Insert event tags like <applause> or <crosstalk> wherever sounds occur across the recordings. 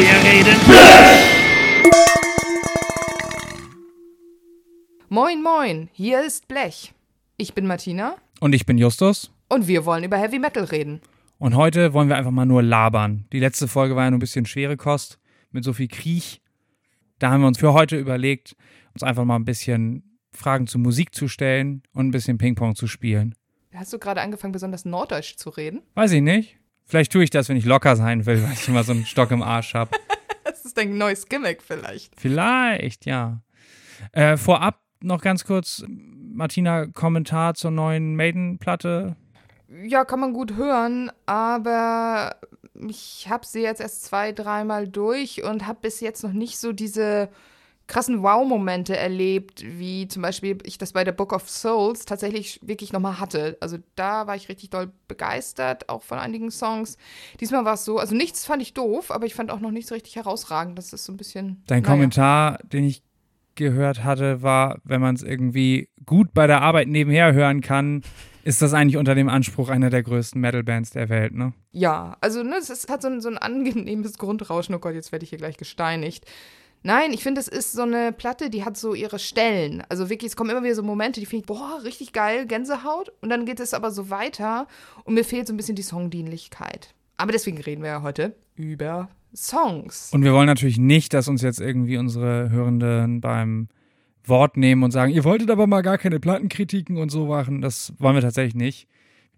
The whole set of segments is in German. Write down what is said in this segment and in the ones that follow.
Wir reden Moin, moin, hier ist Blech. Ich bin Martina Und ich bin Justus. und wir wollen über Heavy Metal reden. Und heute wollen wir einfach mal nur labern. Die letzte Folge war ja nur ein bisschen schwere Kost mit so viel Kriech. Da haben wir uns für heute überlegt, uns einfach mal ein bisschen Fragen zu Musik zu stellen und ein bisschen Ping-Pong zu spielen. Hast du gerade angefangen, besonders Norddeutsch zu reden? Weiß ich nicht. Vielleicht tue ich das, wenn ich locker sein will, weil ich immer so einen Stock im Arsch habe. <laughs> Das ist dein neues Gimmick vielleicht. Vielleicht, ja. Äh, vorab noch ganz kurz, Martina, Kommentar zur neuen Maiden-Platte. Ja, kann man gut hören, aber ich habe sie jetzt erst zwei, dreimal durch und habe bis jetzt noch nicht so diese krassen Wow-Momente erlebt, wie zum Beispiel ich das bei der Book of Souls tatsächlich wirklich nochmal hatte. Also da war ich richtig doll begeistert, auch von einigen Songs. Diesmal war es so, also nichts fand ich doof, aber ich fand auch noch nichts richtig herausragend. Das ist so ein bisschen. Dein naja. Kommentar, den ich gehört hatte, war, wenn man es irgendwie gut bei der Arbeit nebenher hören kann, ist das eigentlich unter dem Anspruch einer der größten Metal-Bands der Welt, ne? Ja, also ne, es ist, hat so ein, so ein angenehmes Grundrauschen. Oh Gott, jetzt werde ich hier gleich gesteinigt. Nein, ich finde, es ist so eine Platte, die hat so ihre Stellen. Also wirklich, es kommen immer wieder so Momente, die finde ich, boah, richtig geil, Gänsehaut. Und dann geht es aber so weiter und mir fehlt so ein bisschen die Songdienlichkeit. Aber deswegen reden wir ja heute über Songs. Und wir wollen natürlich nicht, dass uns jetzt irgendwie unsere Hörenden beim Wort nehmen und sagen, ihr wolltet aber mal gar keine Plattenkritiken und so machen. Das wollen wir tatsächlich nicht.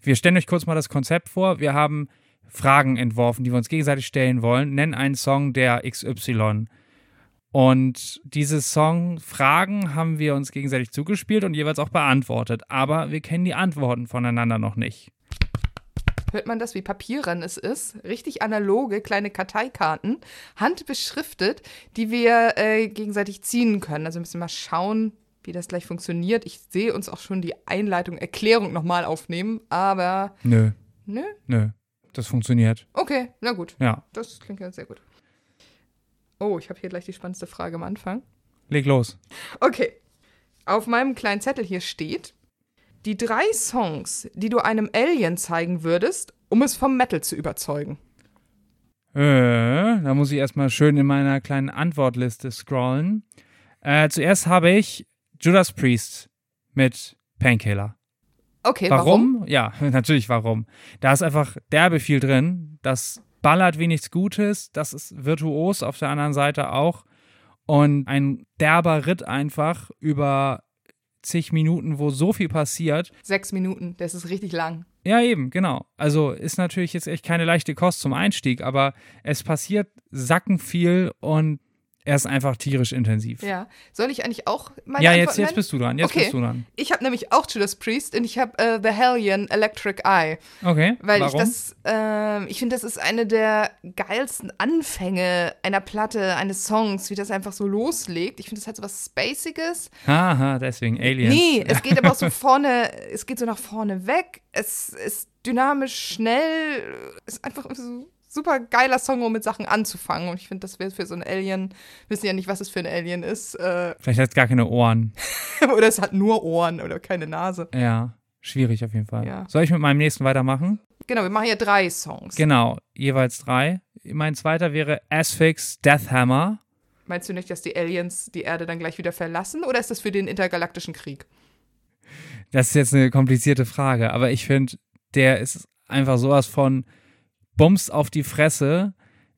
Wir stellen euch kurz mal das Konzept vor. Wir haben Fragen entworfen, die wir uns gegenseitig stellen wollen. Nennen einen Song der XY. Und diese Song-Fragen haben wir uns gegenseitig zugespielt und jeweils auch beantwortet. Aber wir kennen die Antworten voneinander noch nicht. Hört man das, wie Papierrennen es ist? Richtig analoge kleine Karteikarten, handbeschriftet, die wir äh, gegenseitig ziehen können. Also müssen wir mal schauen, wie das gleich funktioniert. Ich sehe uns auch schon die Einleitung, Erklärung nochmal aufnehmen, aber Nö, nö. nö. Das funktioniert. Okay, na gut. Ja, Das klingt ja sehr gut. Oh, ich habe hier gleich die spannendste Frage am Anfang. leg los. Okay. Auf meinem kleinen Zettel hier steht, die drei Songs, die du einem Alien zeigen würdest, um es vom Metal zu überzeugen. Äh, da muss ich erstmal schön in meiner kleinen Antwortliste scrollen. Äh, zuerst habe ich Judas Priest mit Painkiller. Okay, warum? Warum? Ja, <laughs> natürlich warum. Da ist einfach derbe viel drin. Das ballert wie nichts Gutes. Das ist virtuos auf der anderen Seite auch. Und ein derber Ritt einfach über zig Minuten, wo so viel passiert. Sechs Minuten, das ist richtig lang. Ja, eben, genau. Also ist natürlich jetzt echt keine leichte Kost zum Einstieg, aber es passiert sacken viel und er ist einfach tierisch intensiv. Ja. Soll ich eigentlich auch meine Ja, jetzt, jetzt bist du dran. Jetzt Okay. bist du dran. Ich habe nämlich auch Judas Priest und ich habe äh, The Hellion Electric Eye. Okay. Weil warum? ich das, ähm, ich finde, das ist eine der geilsten Anfänge einer Platte, eines Songs, wie das einfach so loslegt. Ich finde, das hat so was Spaciges. Haha, deswegen Aliens. Nee, <laughs> es geht aber auch so vorne, es geht so nach vorne weg. Es ist dynamisch, schnell. Ist einfach so super geiler Song, um mit Sachen anzufangen. Und ich finde, das wäre für so ein Alien, wissen ja nicht, was es für ein Alien ist. Äh, Vielleicht hat es gar keine Ohren. <laughs> oder es hat nur Ohren oder keine Nase. Ja, schwierig auf jeden Fall. Ja. Soll ich mit meinem nächsten weitermachen? Genau, wir machen hier drei Songs. Genau, jeweils drei. Mein zweiter wäre Asphyx Deathhammer. Meinst du nicht, dass die Aliens die Erde dann gleich wieder verlassen? Oder ist das für den intergalaktischen Krieg? Das ist jetzt eine komplizierte Frage, aber ich finde, der ist einfach sowas von Bums auf die Fresse.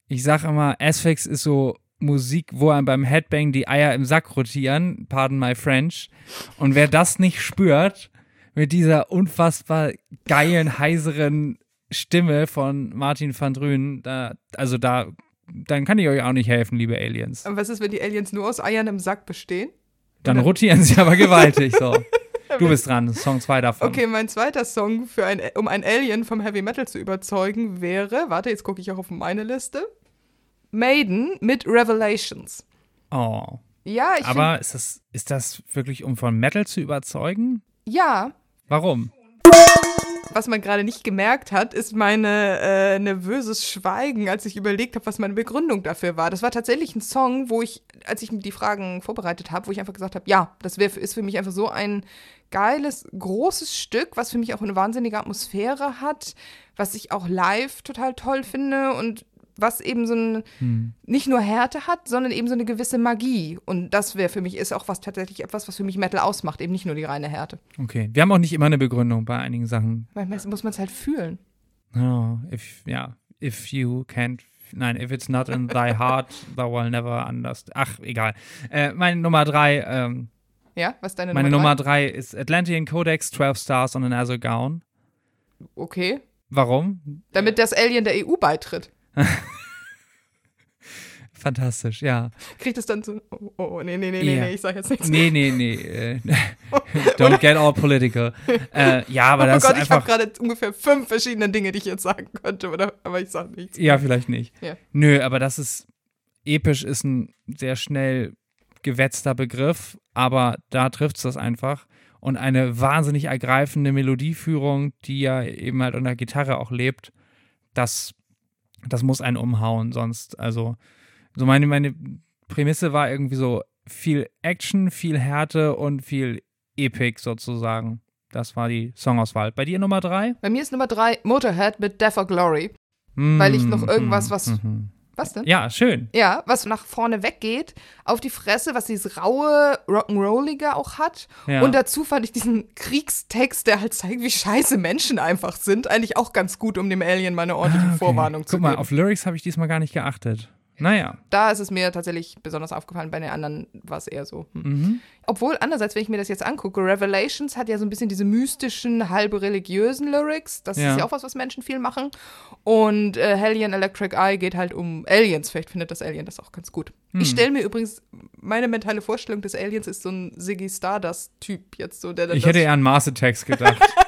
Ich sag immer, Asphyx ist so Musik, wo einem beim Headbang die Eier im Sack rotieren, pardon my French. Und wer das nicht spürt, mit dieser unfassbar geilen, heiseren Stimme von Martin van Drünen, da, also da, dann kann ich euch auch nicht helfen, liebe Aliens. Und was ist, wenn die Aliens nur aus Eiern im Sack bestehen? Dann rotieren sie aber gewaltig, so. <laughs> Du bist dran, Song 2 davon. Okay, mein zweiter Song, für ein, um ein Alien vom Heavy Metal zu überzeugen, wäre, warte, jetzt gucke ich auch auf meine Liste, Maiden mit Revelations. Oh. Ja, ich Aber ist das, ist das wirklich, um von Metal zu überzeugen? ja, Warum? Was man gerade nicht gemerkt hat, ist meine äh, nervöses Schweigen, als ich überlegt habe, was meine Begründung dafür war. Das war tatsächlich ein Song, wo ich, als ich die Fragen vorbereitet habe, wo ich einfach gesagt habe, ja, das wär, ist für mich einfach so ein geiles, großes Stück, was für mich auch eine wahnsinnige Atmosphäre hat, was ich auch live total toll finde und was eben so ein, Hm. nicht nur Härte hat, sondern eben so eine gewisse Magie. Und das wäre für mich, ist auch was tatsächlich etwas, was für mich Metal ausmacht, eben nicht nur die reine Härte. Okay. Wir haben auch nicht immer eine Begründung bei einigen Sachen. Manchmal muss man es halt fühlen. Oh, if, ja, if you can't, nein, if it's not in thy heart, thou will never understand. Ach, egal. Äh, meine Nummer drei, ähm, Ja, was ist deine meine Nummer? Nummer drei ist Atlantean Codex, 12 Stars on an Azure Gown. Okay. Warum? Damit das Alien der EU beitritt. <laughs> Fantastisch, ja. Kriegt es dann so, oh, oh, oh, nee, nee, nee, nee, Ja. nee, ich sag jetzt nichts. Nee, nee, nee. Äh, <laughs> <laughs> don't get all political. Äh, ja, aber oh das Gott, ist ich habe einfach. gerade ungefähr fünf verschiedene Dinge, die ich jetzt sagen könnte, oder? aber ich sag nichts. Ja, vielleicht nicht. Ja. Nö, aber das ist. Episch ist ein sehr schnell gewetzter Begriff, aber da trifft es das einfach. Und eine wahnsinnig ergreifende Melodieführung, die ja eben halt an der Gitarre auch lebt, das, das muss einen umhauen. Sonst, also, so meine, meine Prämisse war irgendwie so viel Action, viel Härte und viel Epic sozusagen. Das war die Songauswahl. Bei dir Nummer drei? Bei mir ist Nummer drei Motorhead mit Death or Glory. Weil ich noch Mhm, irgendwas, mhm, was- mhm. Was denn? Ja, schön. Ja, was nach vorne weggeht, auf die Fresse, was dieses raue, rock'n'rollige auch hat. Ja. Und dazu fand ich diesen Kriegstext, der halt zeigt, wie scheiße Menschen einfach sind, eigentlich auch ganz gut, um dem Alien mal eine ordentliche Ah, okay. Vorwarnung zu Guck mal, geben. auf Lyrics habe ich diesmal gar nicht geachtet. Naja. da ist es mir tatsächlich besonders aufgefallen, bei den anderen war es eher so. Hm. Mhm. Obwohl, andererseits, wenn ich mir das jetzt angucke, Revelations hat ja so ein bisschen diese mystischen, halb religiösen Lyrics. Das Ja. ist ja auch was, was Menschen viel machen. Und äh, Hellion Electric Eye geht halt um Aliens. Vielleicht findet das Alien das auch ganz gut. Hm. Ich stelle mir übrigens, meine mentale Vorstellung des Aliens ist so ein Ziggy Stardust-Typ jetzt so, der Ich hätte eher an Mars Attacks gedacht. <laughs>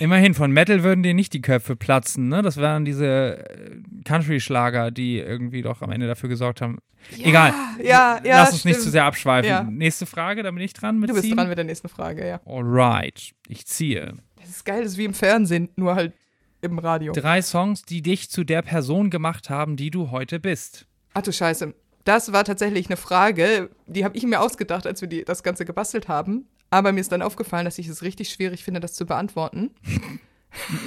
Immerhin, von Metal würden dir nicht die Köpfe platzen, ne? Das wären diese äh, Country-Schlager, die irgendwie doch am Ende dafür gesorgt haben. Egal. Ja, ja, Lass uns nicht stimmt. zu sehr abschweifen. Ja. Nächste Frage, da bin ich dran mit Du bist ziehen. dran mit der nächsten Frage, ja. Alright, ich ziehe. Das ist geil, das ist wie im Fernsehen, nur halt im Radio. Drei Songs, die dich zu der Person gemacht haben, die du heute bist. Ach du Scheiße. Das war tatsächlich eine Frage, die habe ich mir ausgedacht, als wir die, das Ganze gebastelt haben. Aber mir ist dann aufgefallen, dass ich es richtig schwierig finde, das zu beantworten. <laughs>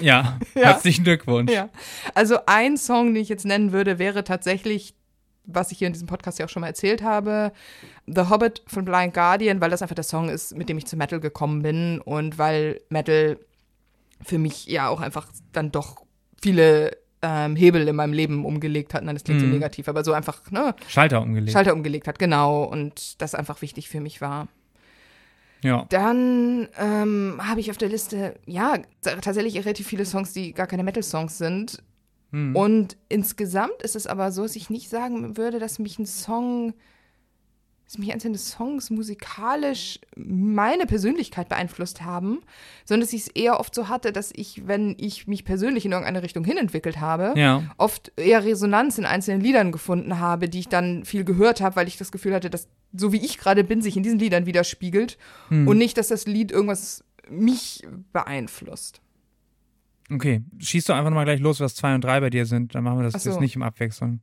Ja, <laughs> Ja. herzlichen Glückwunsch. Ja. Also ein Song, den ich jetzt nennen würde, wäre tatsächlich, was ich hier in diesem Podcast ja auch schon mal erzählt habe, The Hobbit von Blind Guardian, weil das einfach der Song ist, mit dem ich zu Metal gekommen bin und weil Metal für mich ja auch einfach dann doch viele ähm, Hebel in meinem Leben umgelegt hat. Nein, das klingt so Mhm. negativ, aber so einfach, ne, Schalter umgelegt. Schalter umgelegt hat, genau. Und das einfach wichtig für mich war. Ja. Dann ähm, habe ich auf der Liste, ja, tatsächlich relativ viele Songs, die gar keine Metal-Songs sind. Hm. Und insgesamt ist es aber so, dass ich nicht sagen würde, dass mich ein Song, dass mich einzelne Songs musikalisch meine Persönlichkeit beeinflusst haben, sondern dass ich es eher oft so hatte, dass ich, wenn ich mich persönlich in irgendeine Richtung hinentwickelt habe, Ja. oft eher Resonanz in einzelnen Liedern gefunden habe, die ich dann viel gehört habe, weil ich das Gefühl hatte, dass so wie ich gerade bin, sich in diesen Liedern widerspiegelt Hm. und nicht, dass das Lied irgendwas mich beeinflusst. Okay, schieß doch einfach mal gleich los, was 2 und 3 bei dir sind. Dann machen wir das so. jetzt nicht im Abwechseln.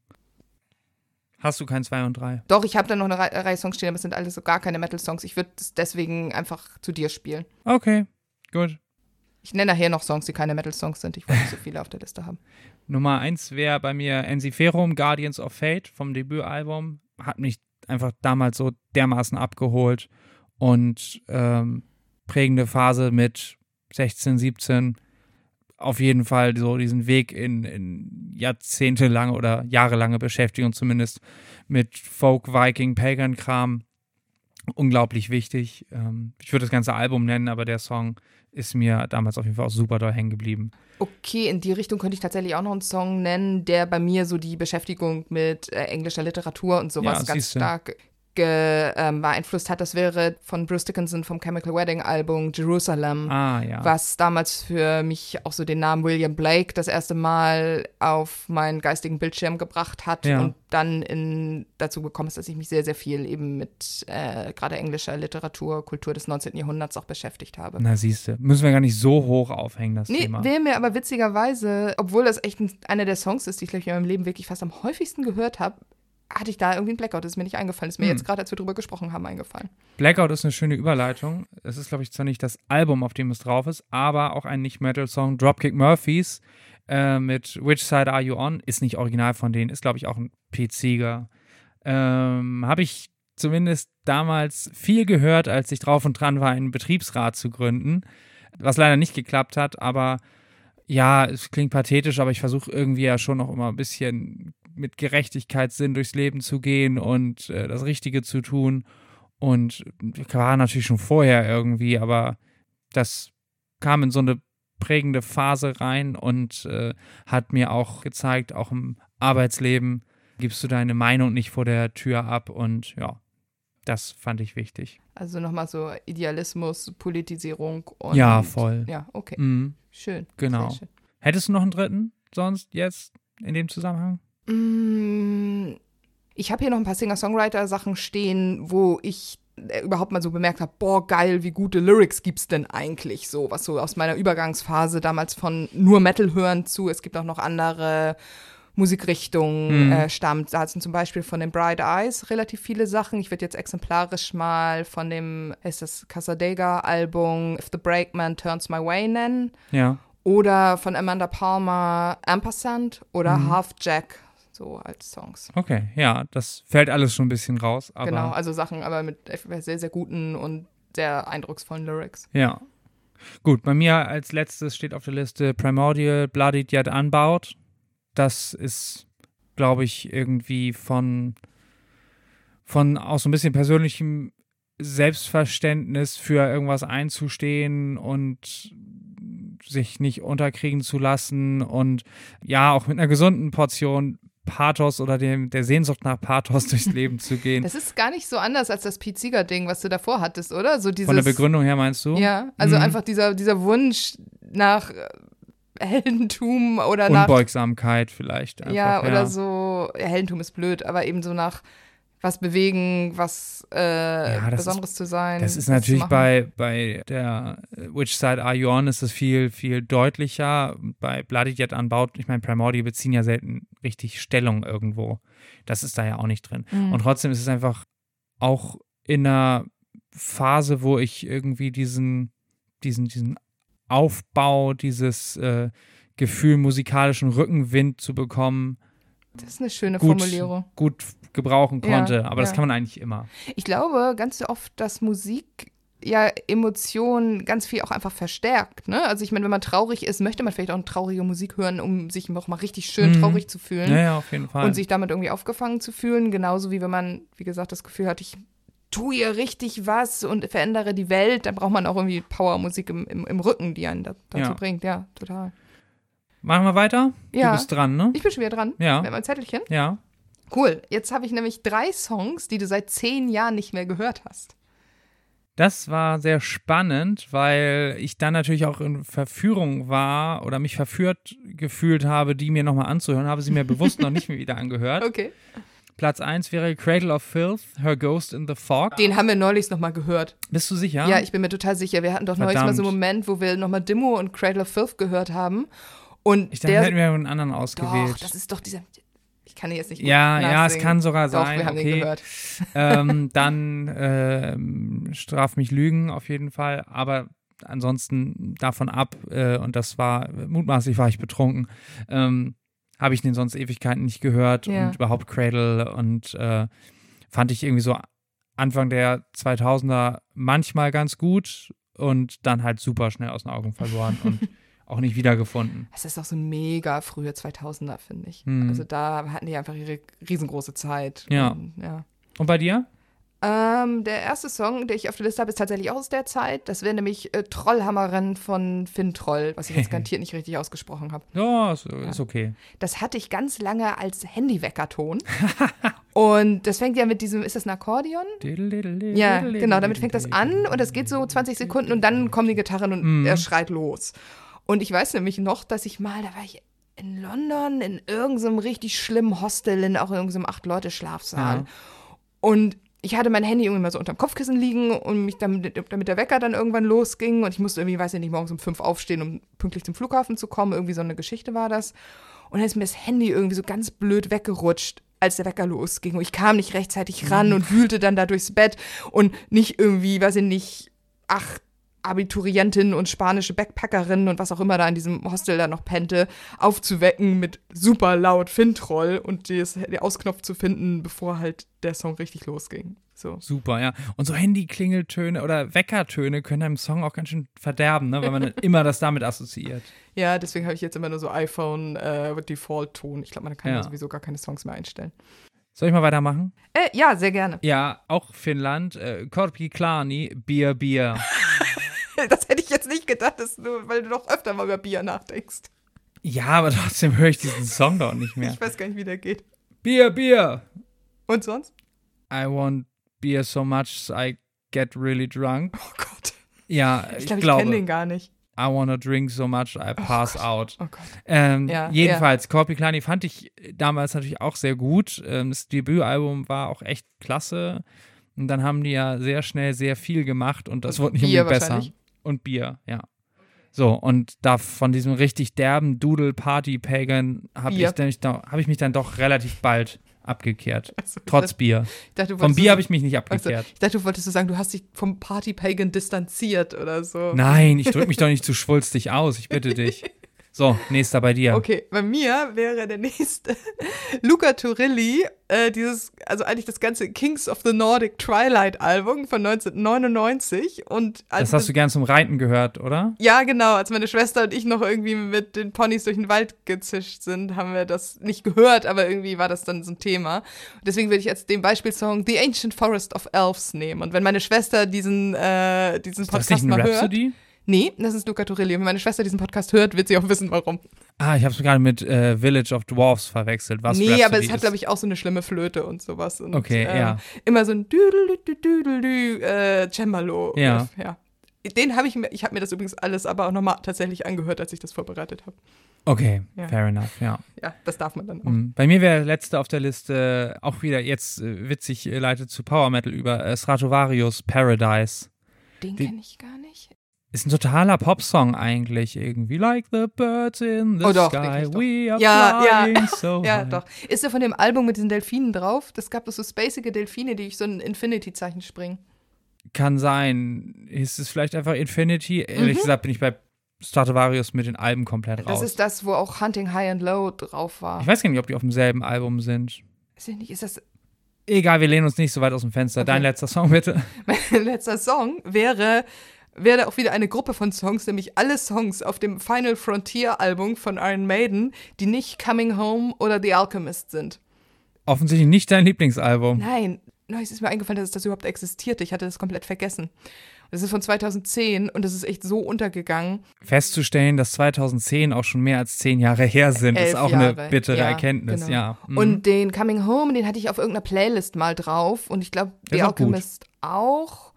Hast du kein 2 und 3? Doch, ich habe da noch eine Rei- Reihe Songs stehen, aber es sind alles so gar keine Metal-Songs. Ich würde es deswegen einfach zu dir spielen. Okay, gut. Ich nenne nachher noch Songs, die keine Metal-Songs sind. Ich wollte nicht so viele auf der Liste haben. <laughs> Nummer 1 wäre bei mir Ensiferum, Guardians of Fate vom Debütalbum. Hat mich einfach damals so dermaßen abgeholt und ähm, prägende Phase mit 16, 17. Auf jeden Fall so diesen Weg in, in jahrzehntelange oder jahrelange Beschäftigung zumindest mit Folk, Viking, Pagan-Kram. Unglaublich wichtig. Ähm, ich würde das ganze Album nennen, aber der Song ist mir damals auf jeden Fall auch super doll hängen geblieben. Okay, in die Richtung könnte ich tatsächlich auch noch einen Song nennen, der bei mir so die Beschäftigung mit äh, englischer Literatur und sowas Ja, ganz siehste. stark ge, ähm, beeinflusst hat. Das wäre von Bruce Dickinson vom Chemical Wedding Album Jerusalem. Ah, ja. was damals für mich auch so den Namen William Blake das erste Mal auf meinen geistigen Bildschirm gebracht hat Ja. und dann in, dazu gekommen ist, dass ich mich sehr, sehr viel eben mit äh, gerade englischer Literatur, Kultur des 19. Jahrhunderts auch beschäftigt habe. Na, siehste. Müssen wir gar nicht so hoch aufhängen, das Nee, Thema. wäre mir aber witzigerweise, obwohl das echt ein, einer der Songs ist, die ich glaube ich in meinem Leben wirklich fast am häufigsten gehört habe, hatte ich da irgendwie einen Blackout. Das ist mir nicht eingefallen. Das ist mir Hm. jetzt gerade, als wir drüber gesprochen haben, eingefallen. Blackout ist eine schöne Überleitung. Es ist, glaube ich, zwar nicht das Album, auf dem es drauf ist, aber auch ein Nicht-Metal-Song. Dropkick Murphys, äh, mit Which Side Are You On? Ist nicht original von denen, ist, glaube ich, auch ein Seeger. Ähm, Habe ich zumindest damals viel gehört, als ich drauf und dran war, einen Betriebsrat zu gründen, was leider nicht geklappt hat, aber ja, es klingt pathetisch, aber ich versuche irgendwie ja schon noch immer ein bisschen mit Gerechtigkeitssinn durchs Leben zu gehen und äh, das Richtige zu tun. Und war natürlich schon vorher irgendwie, aber das kam in so eine prägende Phase rein und äh, hat mir auch gezeigt, auch im Arbeitsleben gibst du deine Meinung nicht vor der Tür ab und ja, das fand ich wichtig. Also nochmal so Idealismus, Politisierung und. Ja, voll. Ja, okay. Mhm, Schön. genau. Schön. Hättest du noch einen dritten sonst jetzt in dem Zusammenhang? Mm, Ich habe hier noch ein paar Singer-Songwriter-Sachen stehen, wo ich äh, überhaupt mal so bemerkt habe, boah, geil, wie gute Lyrics gibt's denn eigentlich so, was so aus meiner Übergangsphase damals von nur Metal hören zu, es gibt auch noch andere Musikrichtungen Mhm. äh, stammt. Da sind zum Beispiel von den Bright Eyes relativ viele Sachen. Ich würde jetzt exemplarisch mal von dem, ist das Casadega-Album If the Breakman Turns My Way nennen. Ja. Oder von Amanda Palmer Ampersand oder Mhm. Half Jack, so als Songs. Okay, ja, das fällt alles schon ein bisschen raus, genau, also Sachen aber mit sehr, sehr guten und sehr eindrucksvollen Lyrics. ja. Gut, bei mir als letztes steht auf der Liste Primordial Bloodied Yet Unbowed. Das ist, glaube ich, irgendwie von, von auch so ein bisschen persönlichem Selbstverständnis für irgendwas einzustehen und sich nicht unterkriegen zu lassen und ja, auch mit einer gesunden Portion Pathos oder dem, der Sehnsucht nach Pathos <laughs> durchs Leben zu gehen. Das ist gar nicht so anders als das Pete Seeger-Ding, was du davor hattest, oder? So dieses, Von der Begründung her meinst du? Ja, also Mhm. einfach dieser, dieser Wunsch nach äh, Heldentum oder nach. Unbeugsamkeit vielleicht. Einfach, ja, oder so. Ja, Heldentum ist blöd, aber eben so nach was bewegen, was äh, Ja, Besonderes zu sein. Das ist natürlich bei, bei der äh, Which Side Are You On ist es viel, viel deutlicher. Bei Bloodied Yet Unbowed, ich meine, Primordial beziehen ja selten richtig Stellung irgendwo. Das ist da ja auch nicht drin. Mhm. Und trotzdem ist es einfach auch in einer Phase, wo ich irgendwie diesen, diesen, diesen Aufbau, dieses äh, Gefühl, musikalischen Rückenwind zu bekommen, Das ist eine schöne gut, Formulierung. gut gebrauchen Ja, konnte. Aber das ja. kann man eigentlich immer. Ich glaube ganz oft, dass Musik ja Emotionen ganz viel auch einfach verstärkt. Ne? Also ich meine, wenn man traurig ist, möchte man vielleicht auch traurige Musik hören, um sich noch mal richtig schön Mhm. traurig zu fühlen Ja, ja, auf jeden Fall. und sich damit irgendwie aufgefangen zu fühlen. Genauso wie wenn man, wie gesagt, das Gefühl hat, ich tue hier richtig was und verändere die Welt, dann braucht man auch irgendwie Powermusik im, im, im Rücken, die einen da, dazu Ja. bringt. Ja, total. Machen wir weiter? Ja. Du bist dran, ne? Ich bin schon wieder dran. Ja. Mit meinem Zettelchen. Ja. Cool. Jetzt habe ich nämlich drei Songs, die du seit zehn Jahren nicht mehr gehört hast. Das war sehr spannend, weil ich dann natürlich auch in Verführung war oder mich verführt gefühlt habe, die mir nochmal anzuhören. Habe sie mir bewusst noch nicht mehr wieder angehört. <laughs> Okay. Platz 1 wäre Cradle of Filth, Her Ghost in the Fog. Den haben wir neulich noch mal gehört. Bist du sicher? Ja, ich bin mir total sicher. Wir hatten doch neulich mal so einen Moment, wo wir noch mal Dimmo und Cradle of Filth gehört haben. Und ich dachte, der, hätten wir einen anderen ausgewählt. doch, das ist doch dieser. Ich kann jetzt nicht. ja, ja, es kann sogar Doch, sein. wir haben den okay. gehört. ähm, <laughs> dann ähm, straf mich Lügen auf jeden Fall, aber ansonsten davon ab, äh, und das war, mutmaßlich war ich betrunken, ähm, habe ich den sonst Ewigkeiten nicht gehört Ja. und überhaupt Cradle und äh, fand ich irgendwie so Anfang der 2000er manchmal ganz gut und dann halt super schnell aus den Augen verloren und <laughs> auch nicht wiedergefunden. Es ist auch so mega frühe 2000er, finde ich. Hm. Also da hatten die einfach ihre riesengroße Zeit. Ja. Und, ja. Und bei dir? Ähm, der erste Song, den ich auf der Liste habe, ist tatsächlich auch aus der Zeit. Das wäre nämlich äh, Trollhammerrennen von Finn Troll, was ich jetzt <laughs> garantiert nicht richtig ausgesprochen habe. Ja, ist, ist okay. Das hatte ich ganz lange als Handyweckerton. <laughs> und das fängt ja mit diesem, ist das ein Akkordeon? Ja, genau, damit fängt das an und das geht so 20 Sekunden und dann kommen die Gitarren und Mhm. er schreit los. Und ich weiß nämlich noch, dass ich mal, da war ich in London in irgendeinem richtig schlimmen Hostel, in auch irgendeinem Acht-Leute-Schlafsaal. Ja. Und ich hatte mein Handy irgendwie mal so unterm Kopfkissen liegen und mich damit, damit der Wecker dann irgendwann losging und ich musste irgendwie, weiß ich nicht, morgens um fünf aufstehen, um pünktlich zum Flughafen zu kommen. Irgendwie so eine Geschichte war das. Und dann ist mir das Handy irgendwie so ganz blöd weggerutscht, als der Wecker losging. Und ich kam nicht rechtzeitig ran und wühlte dann da durchs Bett und nicht irgendwie, weiß ich nicht, acht Abiturientin und spanische Backpackerin und was auch immer da in diesem Hostel da noch pennte, aufzuwecken mit super laut Fintroll und den Ausknopf zu finden, bevor halt der Song richtig losging. So. Super, ja. Und so Handy-Klingeltöne oder Weckertöne können einem Song auch ganz schön verderben, ne? weil man <laughs> immer das damit assoziiert. Ja, deswegen habe ich jetzt immer nur so iPhone äh. Ich glaube, man kann ja. sowieso gar keine Songs mehr einstellen. Soll ich mal weitermachen? Äh, ja, sehr gerne. Ja, auch Finnland. Äh, Korpi Klani, Bier, Bier. <laughs> <laughs> das hätte ich jetzt nicht gedacht, du, weil du doch öfter mal über Bier nachdenkst. Ja, aber trotzdem höre ich diesen Song doch nicht mehr. Ich weiß gar nicht, wie der geht. Bier, Bier. Und sonst? I want beer so much I get really drunk. Oh Gott. Ja, ich, glaub, ich glaube, ich kenne den gar nicht. I wanna drink so much I oh pass oh out. Oh Gott. Ähm, ja, jedenfalls, ja. Corpi Kleini fand ich damals natürlich auch sehr gut. Ähm, das Debütalbum war auch echt klasse. Und dann haben die ja sehr schnell sehr viel gemacht und das wurde nicht Bier unbedingt besser. Und Bier, ja. So, und da von diesem richtig derben Doodle-Party-Pagan habe ich, hab ich mich dann doch relativ bald abgekehrt. <laughs> Also, Trotz dachte, Bier. Dachte, vom Bier habe ich mich nicht abgekehrt. Also, ich dachte, du wolltest so sagen, du hast dich vom Party-Pagan distanziert oder so. Nein, ich drücke mich doch nicht zu schwulstig aus, ich bitte dich. <laughs> So, nächster bei dir. Okay, bei mir wäre der nächste <laughs> Luca Turilli, äh, dieses, also eigentlich das ganze Kings of the Nordic Twilight Album von 1999. Und das hast du gern zum Reiten gehört, oder? Ja, genau. Als meine Schwester und ich noch irgendwie mit den Ponys durch den Wald gezischt sind, haben wir das nicht gehört, aber irgendwie war das dann so ein Thema. deswegen würde ich jetzt den Beispielsong The Ancient Forest of Elves nehmen. Und wenn meine Schwester diesen, äh, diesen Podcast ist das nicht mal Rhapsody? hört. Nee, das ist Luca Turilli. Und wenn meine Schwester diesen Podcast hört, wird sie auch wissen, warum. Ah, ich habe es gerade mit äh, Village of Dwarfs verwechselt. Was nee, Rhapsody aber es hat, glaube ich, auch so eine schlimme Flöte und sowas. Und, okay, äh, ja. Immer so ein Düdel-Düdel-Dü, äh, Cembalo. Ja. ja. Den habe ich mir, ich habe mir das übrigens alles aber auch nochmal tatsächlich angehört, als ich das vorbereitet habe. Okay, ja. fair enough, ja. Ja, das darf man dann auch. Mhm. Bei mir wäre letzte auf der Liste auch wieder jetzt äh, witzig äh, leitet zu Power Metal über äh, Stratovarius Paradise. Den kenne ich gar nicht. Ist ein totaler Popsong eigentlich irgendwie. Like the birds in the oh, doch, sky, we are ja, flying ja. <laughs> so Ja, high. doch. Ist er von dem Album mit diesen Delfinen drauf? Das gab doch so spacige Delfine, die durch so ein Infinity-Zeichen springen. Kann sein. Ist es vielleicht einfach Infinity? Ehrlich Mhm. gesagt bin ich bei Stratovarius mit den Alben komplett raus. Das ist das, wo auch Hunting High and Low drauf war. ich weiß gar nicht, ob die auf demselben Album sind. Weiß ich nicht, ist das Egal, wir lehnen uns nicht so weit aus dem Fenster. Okay. Dein letzter Song bitte. <laughs> mein letzter Song wäre wäre auch wieder eine Gruppe von Songs, nämlich alle Songs auf dem Final Frontier Album von Iron Maiden, die nicht Coming Home oder The Alchemist sind. Offensichtlich nicht dein Lieblingsalbum. Nein, es ist mir eingefallen, dass das überhaupt existierte. Ich hatte das komplett vergessen. Das ist von 2010 und das ist echt so untergegangen. Festzustellen, dass 2010 auch schon mehr als zehn Jahre her sind, Elf ist auch Jahre. eine bittere Ja, Erkenntnis, genau. ja. Mhm. Und den Coming Home, den hatte ich auf irgendeiner Playlist mal drauf und ich glaube, The gut. Alchemist auch.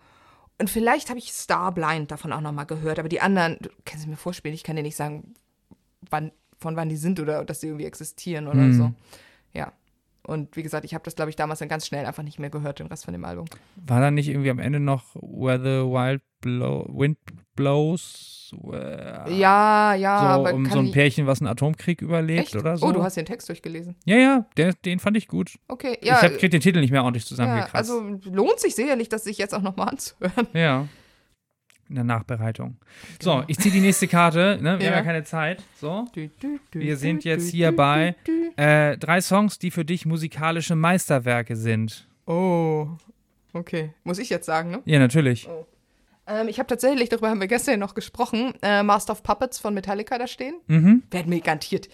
Und vielleicht habe ich Starblind davon auch noch mal gehört, aber die anderen, du kannst mir vorspielen, ich kann dir nicht sagen, wann, von wann die sind oder dass sie irgendwie existieren oder Mhm. so. Ja. Und wie gesagt, ich habe das, glaube ich, damals dann ganz schnell einfach nicht mehr gehört, den Rest von dem Album. War da nicht irgendwie am Ende noch Where the Wild Blow, Wind Blows? Äh, Ja, ja, so aber um so ein Pärchen, was einen Atomkrieg überlebt echt? oder so. Oh, du hast den Text durchgelesen. ja, ja, der, den fand ich gut. Okay, ja. ich hab, krieg den Titel nicht mehr ordentlich ja zusammengekratzt. also lohnt sich sicherlich, das sich jetzt auch noch mal anzuhören. ja. In der Nachbereitung. Genau. So, ich ziehe die nächste Karte. Ne? Wir Ja. haben ja keine Zeit. So. Wir sind jetzt hier bei äh, drei Songs, die für dich musikalische Meisterwerke sind. Oh, okay. Muss ich jetzt sagen, ne? Ja, natürlich. Ähm, ich habe tatsächlich, darüber haben wir gestern noch gesprochen, äh, Master of Puppets von Metallica da stehen. Mhm. Werden mir garantiert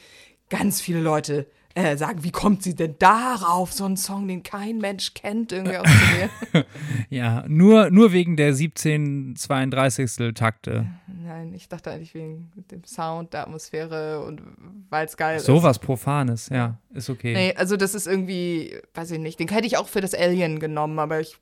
ganz viele Leute äh, sagen, wie kommt sie denn darauf, so einen Song, den kein Mensch kennt, irgendwie auszuwählen. <laughs> <laughs> Ja, nur, nur wegen der 17 32 Takte. Nein, ich dachte eigentlich wegen dem Sound, der Atmosphäre und weil es geil ist. Sowas Profanes, ja, ist okay. Nee, also das ist irgendwie, weiß ich nicht, den hätte ich auch für das Alien genommen, aber ich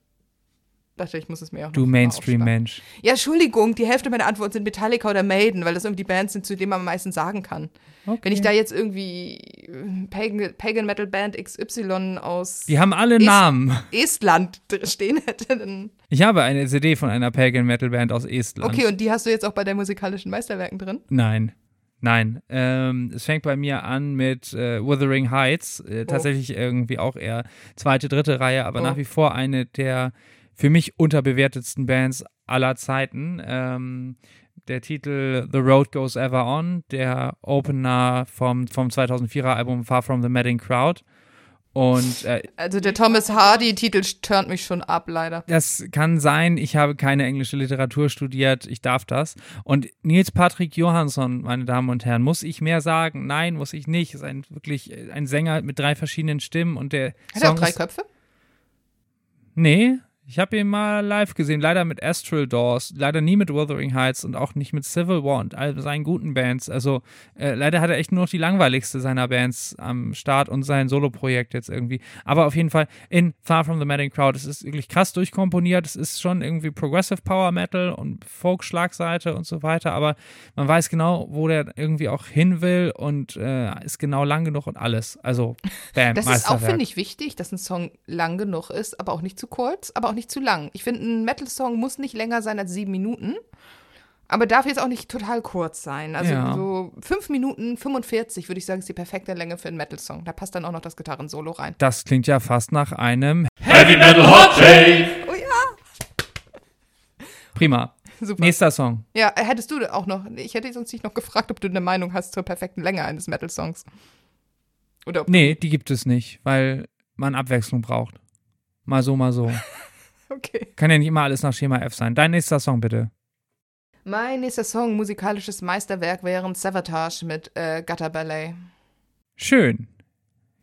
dachte, ich muss es mir auch du. Mainstream-Mensch. Ja, Entschuldigung, die Hälfte meiner Antworten sind Metallica oder Maiden, weil das irgendwie die Bands sind, zu denen man am meisten sagen kann. Okay. Wenn ich da jetzt irgendwie äh, Pagan, Pagan Metal Band XY aus Die haben alle Ist- Namen. Estland stehen hätte, dann. Ich habe eine CD von einer Pagan Metal Band aus Estland. Okay, und die hast du jetzt auch bei deinen musikalischen Meisterwerken drin? Nein. Nein. Ähm, es fängt bei mir an mit äh, Wuthering Heights. Äh, tatsächlich irgendwie auch eher zweite, dritte Reihe, aber Oh. nach wie vor eine der für mich unterbewertetsten Bands aller Zeiten. Ähm, der Titel The Road Goes Ever On, der Opener vom, vom 2004er Album Far From the Madding Crowd. Und äh, also der Thomas Hardy-Titel turnt mich schon ab, leider. Das kann sein. Ich habe keine englische Literatur studiert. Ich darf das. Und Nils Patrick Johansson, meine Damen und Herren, muss ich mehr sagen? Nein, muss ich nicht. Ist ein wirklich ein Sänger mit drei verschiedenen Stimmen und der Hat er auch drei Köpfe? Nee, ich habe ihn mal live gesehen, leider mit Astral Doors, leider nie mit Wuthering Heights und auch nicht mit Civil War und all seinen guten Bands. Also äh, leider hat er echt nur noch die langweiligste seiner Bands am Start und sein Soloprojekt jetzt irgendwie. Aber auf jeden Fall in Far From the Madding Crowd, es ist wirklich krass durchkomponiert, es ist schon irgendwie Progressive Power Metal und Folk-Schlagseite und so weiter, aber man weiß genau, wo der irgendwie auch hin will und äh, ist genau lang genug und alles. Also, <laughs> bam, Das ist auch, finde ich, wichtig, dass ein Song lang genug ist, aber auch nicht zu kurz, aber auch nicht zu lang. Ich finde, ein Metal-Song muss nicht länger sein als sieben Minuten, aber darf jetzt auch nicht total kurz sein. Also Ja. so fünf Minuten 45 würde ich sagen, ist die perfekte Länge für einen Metal-Song. Da passt dann auch noch das Gitarrensolo rein. Das klingt ja fast nach einem Heavy Metal Hot Take. Oh ja, Prima. super. Nächster Song. Ja, hättest du auch noch, ich hätte sonst nicht noch gefragt, ob du eine Meinung hast zur perfekten Länge eines Metal-Songs. Oder ob, Nee, die gibt es nicht, weil man Abwechslung braucht. Mal so, mal so. <laughs> <laughs> okay. Kann ja nicht immer alles nach Schema F sein. Dein nächster Song bitte. Mein nächster Song, musikalisches Meisterwerk, wäre Savatage mit äh, Gutter Ballet. Schön.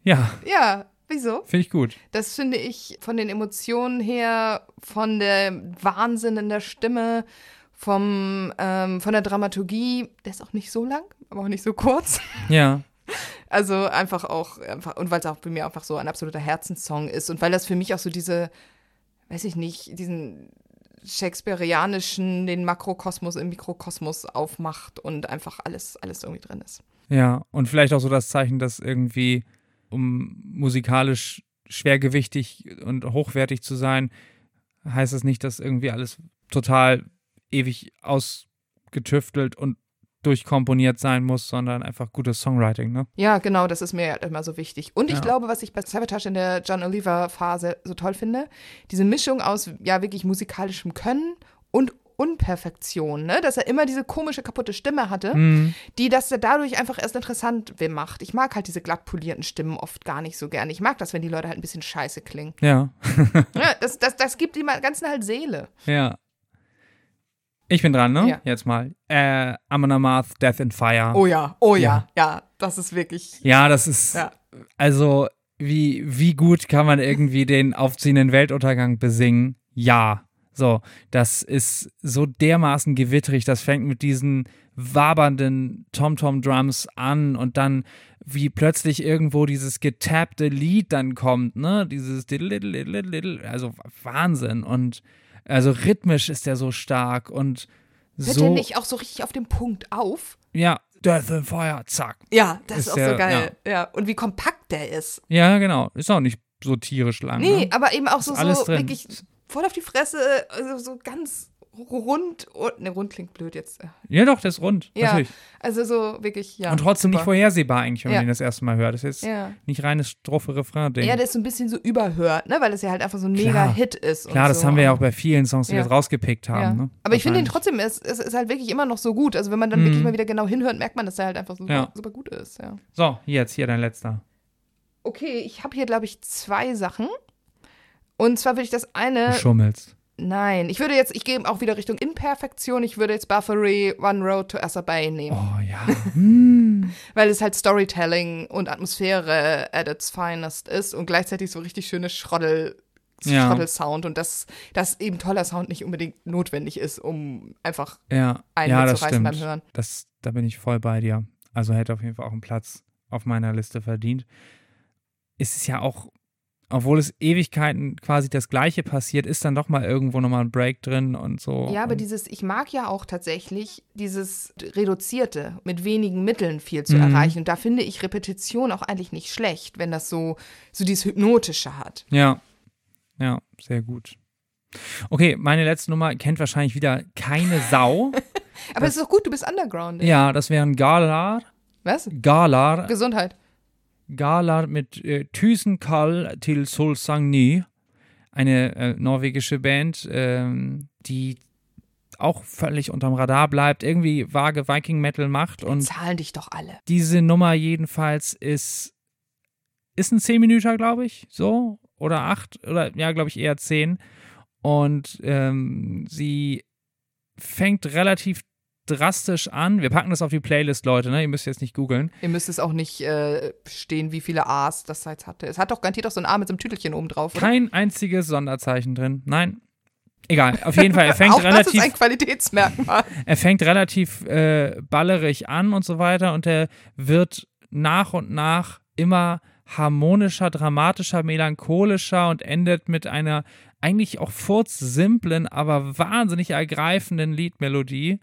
Ja, Ja, wieso? finde ich gut. Das finde ich von den Emotionen her, von der Wahnsinn in der Stimme, vom, ähm, von der Dramaturgie, der ist auch nicht so lang, aber auch nicht so kurz. Ja, <laughs> Also einfach auch, einfach, und weil es auch bei mir einfach so ein absoluter Herzenssong ist und weil das für mich auch so diese, weiß ich nicht, diesen shakespearianischen, den Makrokosmos im Mikrokosmos aufmacht und einfach alles, alles irgendwie drin ist. ja. Und vielleicht auch so das Zeichen, dass irgendwie, um musikalisch schwergewichtig und hochwertig zu sein, heißt es nicht, dass irgendwie alles total ewig ausgetüftelt und durchkomponiert sein muss, sondern einfach gutes Songwriting, ne? Ja, genau, das ist mir halt immer so wichtig. Und ich Ja. glaube, was ich bei Sabotage in der John Oliver-Phase so toll finde, diese Mischung aus ja wirklich musikalischem Können und Unperfektion, ne? Dass er immer diese komische, kaputte Stimme hatte, Mhm. die das er dadurch einfach erst interessant macht. Ich mag halt diese glatt polierten Stimmen oft gar nicht so gern. Ich mag das, wenn die Leute halt ein bisschen scheiße klingen. Ja, Ja, das, das, das gibt dem Ganzen halt Seele. ja. Ich bin dran, ne? Ja. Jetzt mal. Äh, Amon Amarth, Death in Fire. Oh ja, oh Ja. ja, ja, das ist wirklich. Ja, das ist, Ja. also, wie, wie gut kann man irgendwie <laughs> den aufziehenden Weltuntergang besingen? Ja. So, das ist so dermaßen gewittrig. Das fängt mit diesen wabernden Tom-Tom-Drums an und dann wie plötzlich irgendwo dieses getappte Lied dann kommt, ne? Dieses also Wahnsinn und also rhythmisch ist der so stark und Hört so nicht auch so richtig auf den Punkt auf? ja, Death and Fire, zack. Ja, das ist, Ist auch der- so geil. Ja. Und wie kompakt der ist. Ja, genau, ist auch nicht so tierisch lang. Nee, ne? aber eben auch so, Ist so drin. wirklich voll auf die Fresse, also so ganz rund. Und, ne, rund klingt blöd jetzt. Ja, doch, der ist rund. Ja, Natürlich. also so wirklich, ja. Und trotzdem nicht super. vorhersehbar eigentlich, wenn Ja. man ihn das erste Mal hört. Das ist jetzt Ja. nicht reines Strophe-Refrain-Ding. Ja, der ist so ein bisschen so überhört, ne, weil es ja halt einfach so ein mega. Hit ist. Klar, das so. haben wir ja auch bei vielen Songs, die Ja. wir jetzt rausgepickt haben. Ne? Aber ich finde ihn trotzdem, es, es ist halt wirklich immer noch so gut. Also wenn man dann Mhm. wirklich mal wieder genau hinhört, merkt man, dass er halt einfach super, Ja. super gut ist. Ja. So, jetzt hier dein letzter. Okay, ich habe hier, glaube ich, zwei Sachen. Und zwar würde ich das eine. Du schummelst. Nein, ich würde jetzt, ich gehe auch wieder Richtung Imperfektion. Ich würde jetzt Buffery One Road to Assa Bay nehmen. Oh ja. Hm. <laughs> Weil es halt Storytelling und Atmosphäre at its finest ist und gleichzeitig so richtig schöne Schroddel. Ja. Schroddelsound und dass, dass eben toller Sound nicht unbedingt notwendig ist, um einfach Ja, einen ja das mitzureißen beim stimmt. Hören. Das, da bin ich voll bei dir. Also hätte auf jeden Fall auch einen Platz auf meiner Liste verdient. Es ist ja auch, obwohl es Ewigkeiten quasi das Gleiche passiert, ist dann doch mal irgendwo nochmal ein Break drin und so. Ja, aber dieses, ich mag ja auch tatsächlich dieses Reduzierte, mit wenigen Mitteln viel zu Mhm. erreichen. Und da finde ich Repetition auch eigentlich nicht schlecht, wenn das so, so dieses Hypnotische hat. Ja, ja, sehr gut. Okay, meine letzte Nummer kennt wahrscheinlich wieder keine Sau. <laughs> Aber es ist doch gut, du bist Underground. ja, das wären Galar, Was? Galar, Gesundheit. Galar mit äh, Thysen Kall til Sol Sang Ny, eine äh, norwegische Band, ähm, die auch völlig unterm Radar bleibt, irgendwie vage Viking Metal macht. Und Zahlen dich doch alle. diese Nummer jedenfalls ist, ist ein 10 Minuten, glaube ich, so. Oder 8, oder ja, glaube ich, eher 10. Und ähm, sie fängt relativ drastisch an. Wir packen das auf die Playlist, Leute, ne? Ihr müsst jetzt nicht googeln. Ihr müsst es auch nicht äh, stehen, wie viele A's das jetzt hatte. Es hat doch garantiert auch so ein A mit so einem Tütelchen oben drauf, oder? Kein einziges Sonderzeichen drin. Nein. Egal, auf jeden Fall. Er <laughs> fängt auch das ist relativ, ein Qualitätsmerkmal. <laughs> er fängt relativ äh, ballerig an und so weiter und er wird nach und nach immer harmonischer, dramatischer, melancholischer und endet mit einer eigentlich auch furzsimplen, aber wahnsinnig ergreifenden Liedmelodie.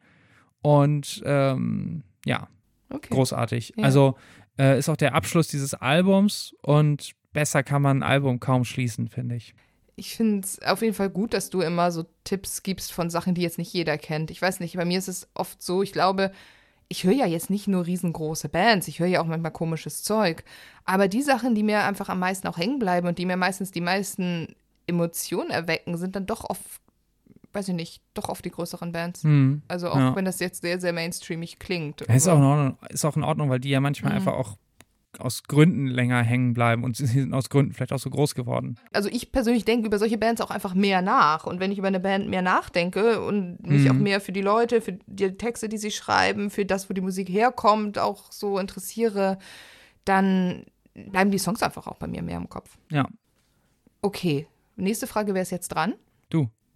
Und ähm, ja, Okay. großartig. Ja. Also äh, ist auch der Abschluss dieses Albums und besser kann man ein Album kaum schließen, finde ich. Ich finde es auf jeden Fall gut, dass du immer so Tipps gibst von Sachen, die jetzt nicht jeder kennt. Ich weiß nicht, bei mir ist es oft so, ich glaube, ich höre ja jetzt nicht nur riesengroße Bands, ich höre ja auch manchmal komisches Zeug. Aber die Sachen, die mir einfach am meisten auch hängen bleiben und die mir meistens die meisten Emotionen erwecken, sind dann doch oft, weiß ich nicht, doch oft die größeren Bands. Hm. Also auch Ja. wenn das jetzt sehr, sehr mainstreamig klingt. Ja, Ist auch, in Ordnung, ist auch in Ordnung, weil die ja manchmal Mhm. einfach auch aus Gründen länger hängen bleiben und sie sind aus Gründen vielleicht auch so groß geworden. also ich persönlich denke über solche Bands auch einfach mehr nach. Und wenn ich über eine Band mehr nachdenke und mich Mhm. auch mehr für die Leute, für die Texte, die sie schreiben, für das, wo die Musik herkommt, auch so interessiere, dann bleiben die Songs einfach auch bei mir mehr im Kopf. Ja. Okay, nächste Frage, wer ist jetzt dran?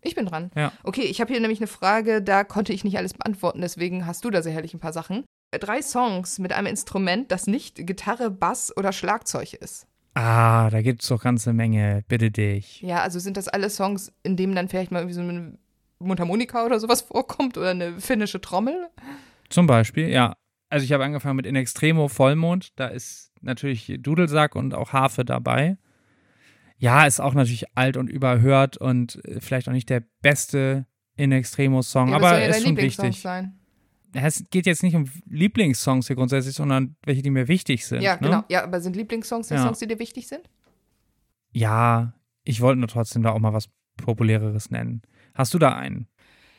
Ich bin dran. Ja. Okay, ich habe hier nämlich eine Frage, da konnte ich nicht alles beantworten, deswegen hast du da sicherlich ein paar Sachen. Drei Songs mit einem Instrument, das nicht Gitarre, Bass oder Schlagzeug ist. Ah, da gibt es doch ganze Menge, bitte dich. Ja, also sind das alle Songs, in denen dann vielleicht mal irgendwie so eine Mundharmonika oder sowas vorkommt oder eine finnische Trommel? Zum Beispiel, ja. Also ich habe angefangen mit In Extremo Vollmond, da ist natürlich Dudelsack und auch Harfe dabei. Ja, ist auch natürlich alt und überhört und äh, vielleicht auch nicht der beste In Extremo Song, Ja, aber soll ja ist schon wichtig. sein. Es geht jetzt nicht um Lieblingssongs hier grundsätzlich, sondern welche, die mir wichtig sind. Ja, ne? genau. Ja, aber sind Lieblingssongs die Ja. Songs, die dir wichtig sind? Ja, ich wollte nur trotzdem da auch mal was Populäreres nennen. Hast du da einen?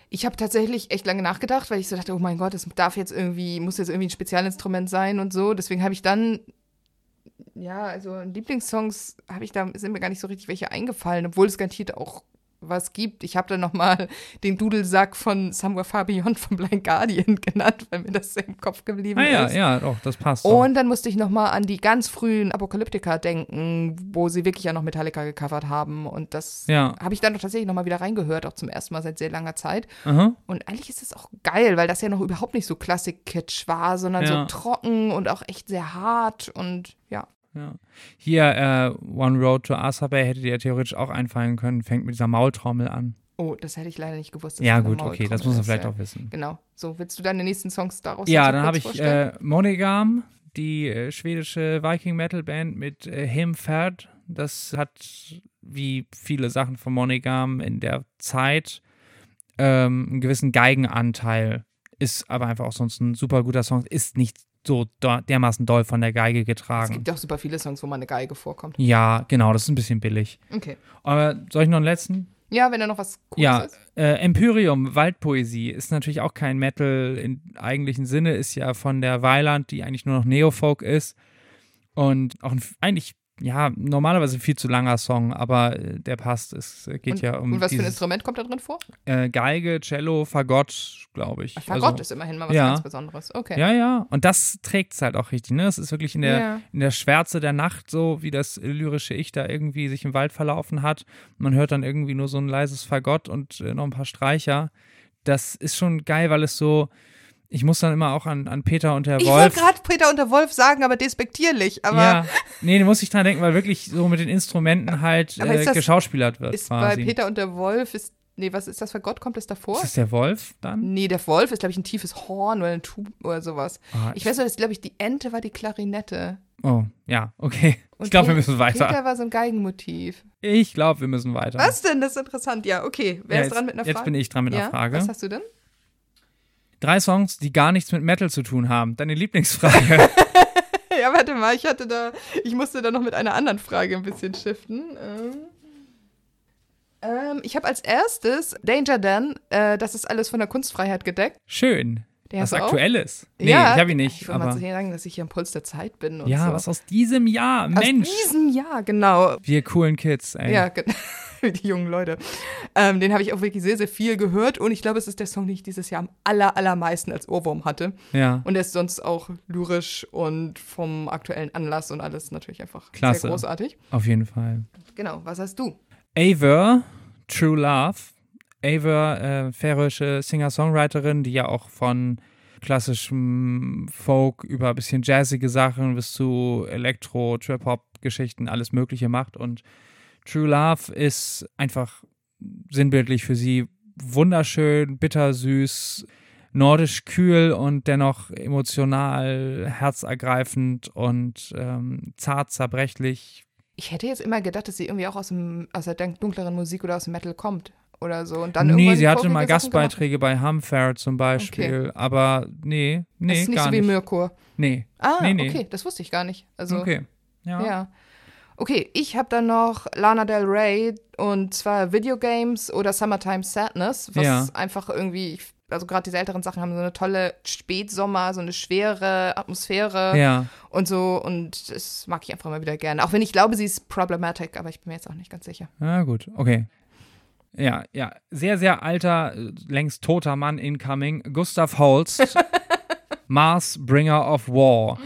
Ich habe tatsächlich echt lange nachgedacht, weil ich so dachte, oh mein Gott, das darf jetzt irgendwie, muss jetzt irgendwie ein Spezialinstrument sein und so. Deswegen habe ich dann, ja, also Lieblingssongs habe ich da, sind mir gar nicht so richtig welche eingefallen, obwohl es garantiert auch was gibt. Ich habe dann nochmal den Dudelsack von Somewhere Far Beyond von Blind Guardian genannt, weil mir das im Kopf geblieben Ah ja, ist. ja, doch, das passt. Und dann musste ich nochmal an die ganz frühen Apokalyptika denken, wo sie wirklich ja noch Metallica gecovert haben. Und das Ja. habe ich dann doch tatsächlich nochmal wieder reingehört, auch zum ersten Mal seit sehr langer Zeit. Aha. Und eigentlich ist es auch geil, weil das ja noch überhaupt nicht so Klassik-Kitsch war, sondern Ja. so trocken und auch echt sehr hart und ja. Ja. Hier, äh, One Road to Asa Bay hätte dir ja theoretisch auch einfallen können, fängt mit dieser Maultrommel an. Oh, das hätte ich leider nicht gewusst. dass Ja, gut, okay, das muss man vielleicht ja. auch wissen. Genau. So, willst du deine nächsten Songs daraus Ja, dann habe ich äh, Monogam, die äh, schwedische Viking Metal Band mit äh, Himferd. Das hat, wie viele Sachen von Monogam in der Zeit, ähm, einen gewissen Geigenanteil. Ist aber einfach auch sonst ein super guter Song. Ist nicht so dermaßen doll von der Geige Es getragen. gibt ja auch super viele Songs, wo mal eine Geige vorkommt. Ja, genau, das ist ein bisschen billig. Okay. Aber soll ich noch einen letzten? Ja, wenn da noch was Cooles Ja, ist. äh, Empyrium, Waldpoesie, ist natürlich auch kein Metal im eigentlichen Sinne, ist ja von der Weiland, die eigentlich nur noch Neofolk ist. Und auch ein, eigentlich, ja, normalerweise ein viel zu langer Song, aber äh, der passt. Es äh, geht und, ja um und was für ein dieses, Instrument kommt da drin vor? äh, Geige, Cello, Fagott, glaube ich. Fagott Also- ist immerhin mal was ja. ganz Besonderes. Okay. Ja, ja, und das trägt es halt auch richtig, ne? Es ist wirklich in der, Ja. in der Schwärze der Nacht so, wie das lyrische Ich da irgendwie sich im Wald verlaufen hat. Man hört dann irgendwie nur so ein leises Fagott und äh, noch ein paar Streicher. Das ist schon geil, weil es so, ich muss dann immer auch an, an Peter und der Ich Wolf. wollte gerade Peter und der Wolf sagen, aber despektierlich. Aber ja, nee, da muss ich dran denken, weil wirklich so mit den Instrumenten halt äh, das- geschauspielert wird ist bei quasi. Peter und der Wolf, ist, nee, was ist das für Gott? Kommt es davor? ist das der Wolf dann? Nee, der Wolf ist, glaube ich, ein tiefes Horn oder ein Tub oder sowas. Ah, Ich weiß nur, dass, glaube ich, die Ente war die Klarinette. oh, ja, okay. Und ich glaube, wir müssen weiter. Peter war so ein Geigenmotiv. Ich glaube, wir müssen weiter. Was denn? Das ist interessant. Ja, okay. Wer Ja, ist jetzt, dran mit einer Jetzt Frage? bin ich dran mit ja? einer Frage. Was hast du denn? Drei Songs, die gar nichts mit Metal zu tun haben. Deine Lieblingsfrage. <laughs> <laughs> Ja, warte mal, ich hatte da, ich musste da noch mit einer anderen Frage ein bisschen shiften. Ähm, Ähm, ich habe als erstes Danger Dan, äh, das ist alles von der Kunstfreiheit gedeckt. Schön. Den was aktuelles. Nee, ja, ich habe ihn nicht. Ich will mal aber sagen, dass ich hier am Puls der Zeit bin und ja, so. was aus diesem Jahr. Mensch. Aus diesem Jahr, genau. Wir coolen Kids, ey. Ja, <laughs> ge- die jungen Leute. Ähm, den habe ich auch wirklich sehr, sehr viel gehört und ich glaube, es ist der Song, den ich dieses Jahr am aller, allermeisten als Ohrwurm hatte. ja. Und er ist sonst auch lyrisch und vom aktuellen Anlass und alles natürlich einfach Klasse. sehr großartig. Auf jeden Fall. Genau, was hast du? Aver, True Love. Aver, äh, färische Singer-Songwriterin, die ja auch von klassischem Folk über ein bisschen jazzige Sachen bis zu Elektro, Trip-Hop-Geschichten alles Mögliche macht. Und True Love ist einfach sinnbildlich für sie wunderschön, bittersüß, nordisch kühl und dennoch emotional, herzergreifend und ähm, zart zerbrechlich. Ich hätte jetzt immer gedacht, dass sie irgendwie auch aus, dem, aus der dunkleren Musik oder aus dem Metal kommt oder so. Und dann nee, sie hatte mal Gastbeiträge bei Humfair zum Beispiel, aber nee, gemacht. nee, das ist nicht gar so wie. Mirkur. Nee, Ah, Nee, nee. okay, das wusste ich gar nicht. Also, okay. Ja. ja. Okay, ich habe dann noch Lana Del Rey und zwar Videogames oder Summertime Sadness, was Ja. einfach irgendwie, also gerade diese älteren Sachen haben so eine tolle Spätsommer, so eine schwere Atmosphäre Ja. und so und das mag ich einfach immer wieder gerne. Auch wenn ich glaube, sie ist problematic, aber ich bin mir jetzt auch nicht ganz sicher. Ah, gut, okay. Ja, ja, sehr, sehr alter, äh, längst toter Mann incoming, Gustav Holst, <laughs> Mars Bringer of War.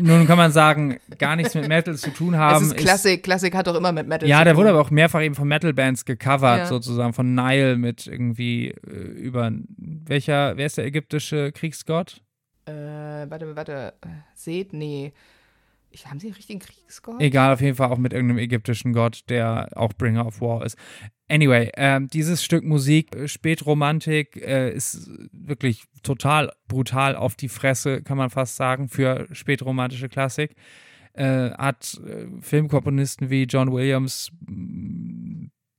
Nun kann man sagen, gar nichts mit Metal zu tun haben. es ist Klassik, Klassik hat doch immer mit Metal Ja, zu der tun. wurde aber auch mehrfach eben von Metal-Bands gecovert, Ja. sozusagen, von Nile mit irgendwie äh, über welcher, wer ist der ägyptische Kriegsgott? Äh, warte, warte, äh, seht, nee. Ich, haben sie einen richtigen Kriegsgott? Egal, auf jeden Fall auch mit irgendeinem ägyptischen Gott, der auch Bringer of War ist. Anyway, ähm, dieses Stück Musik, äh, Spätromantik, äh, ist wirklich total brutal auf die Fresse, kann man fast sagen, für spätromantische Klassik. Äh, hat äh, Filmkomponisten wie John Williams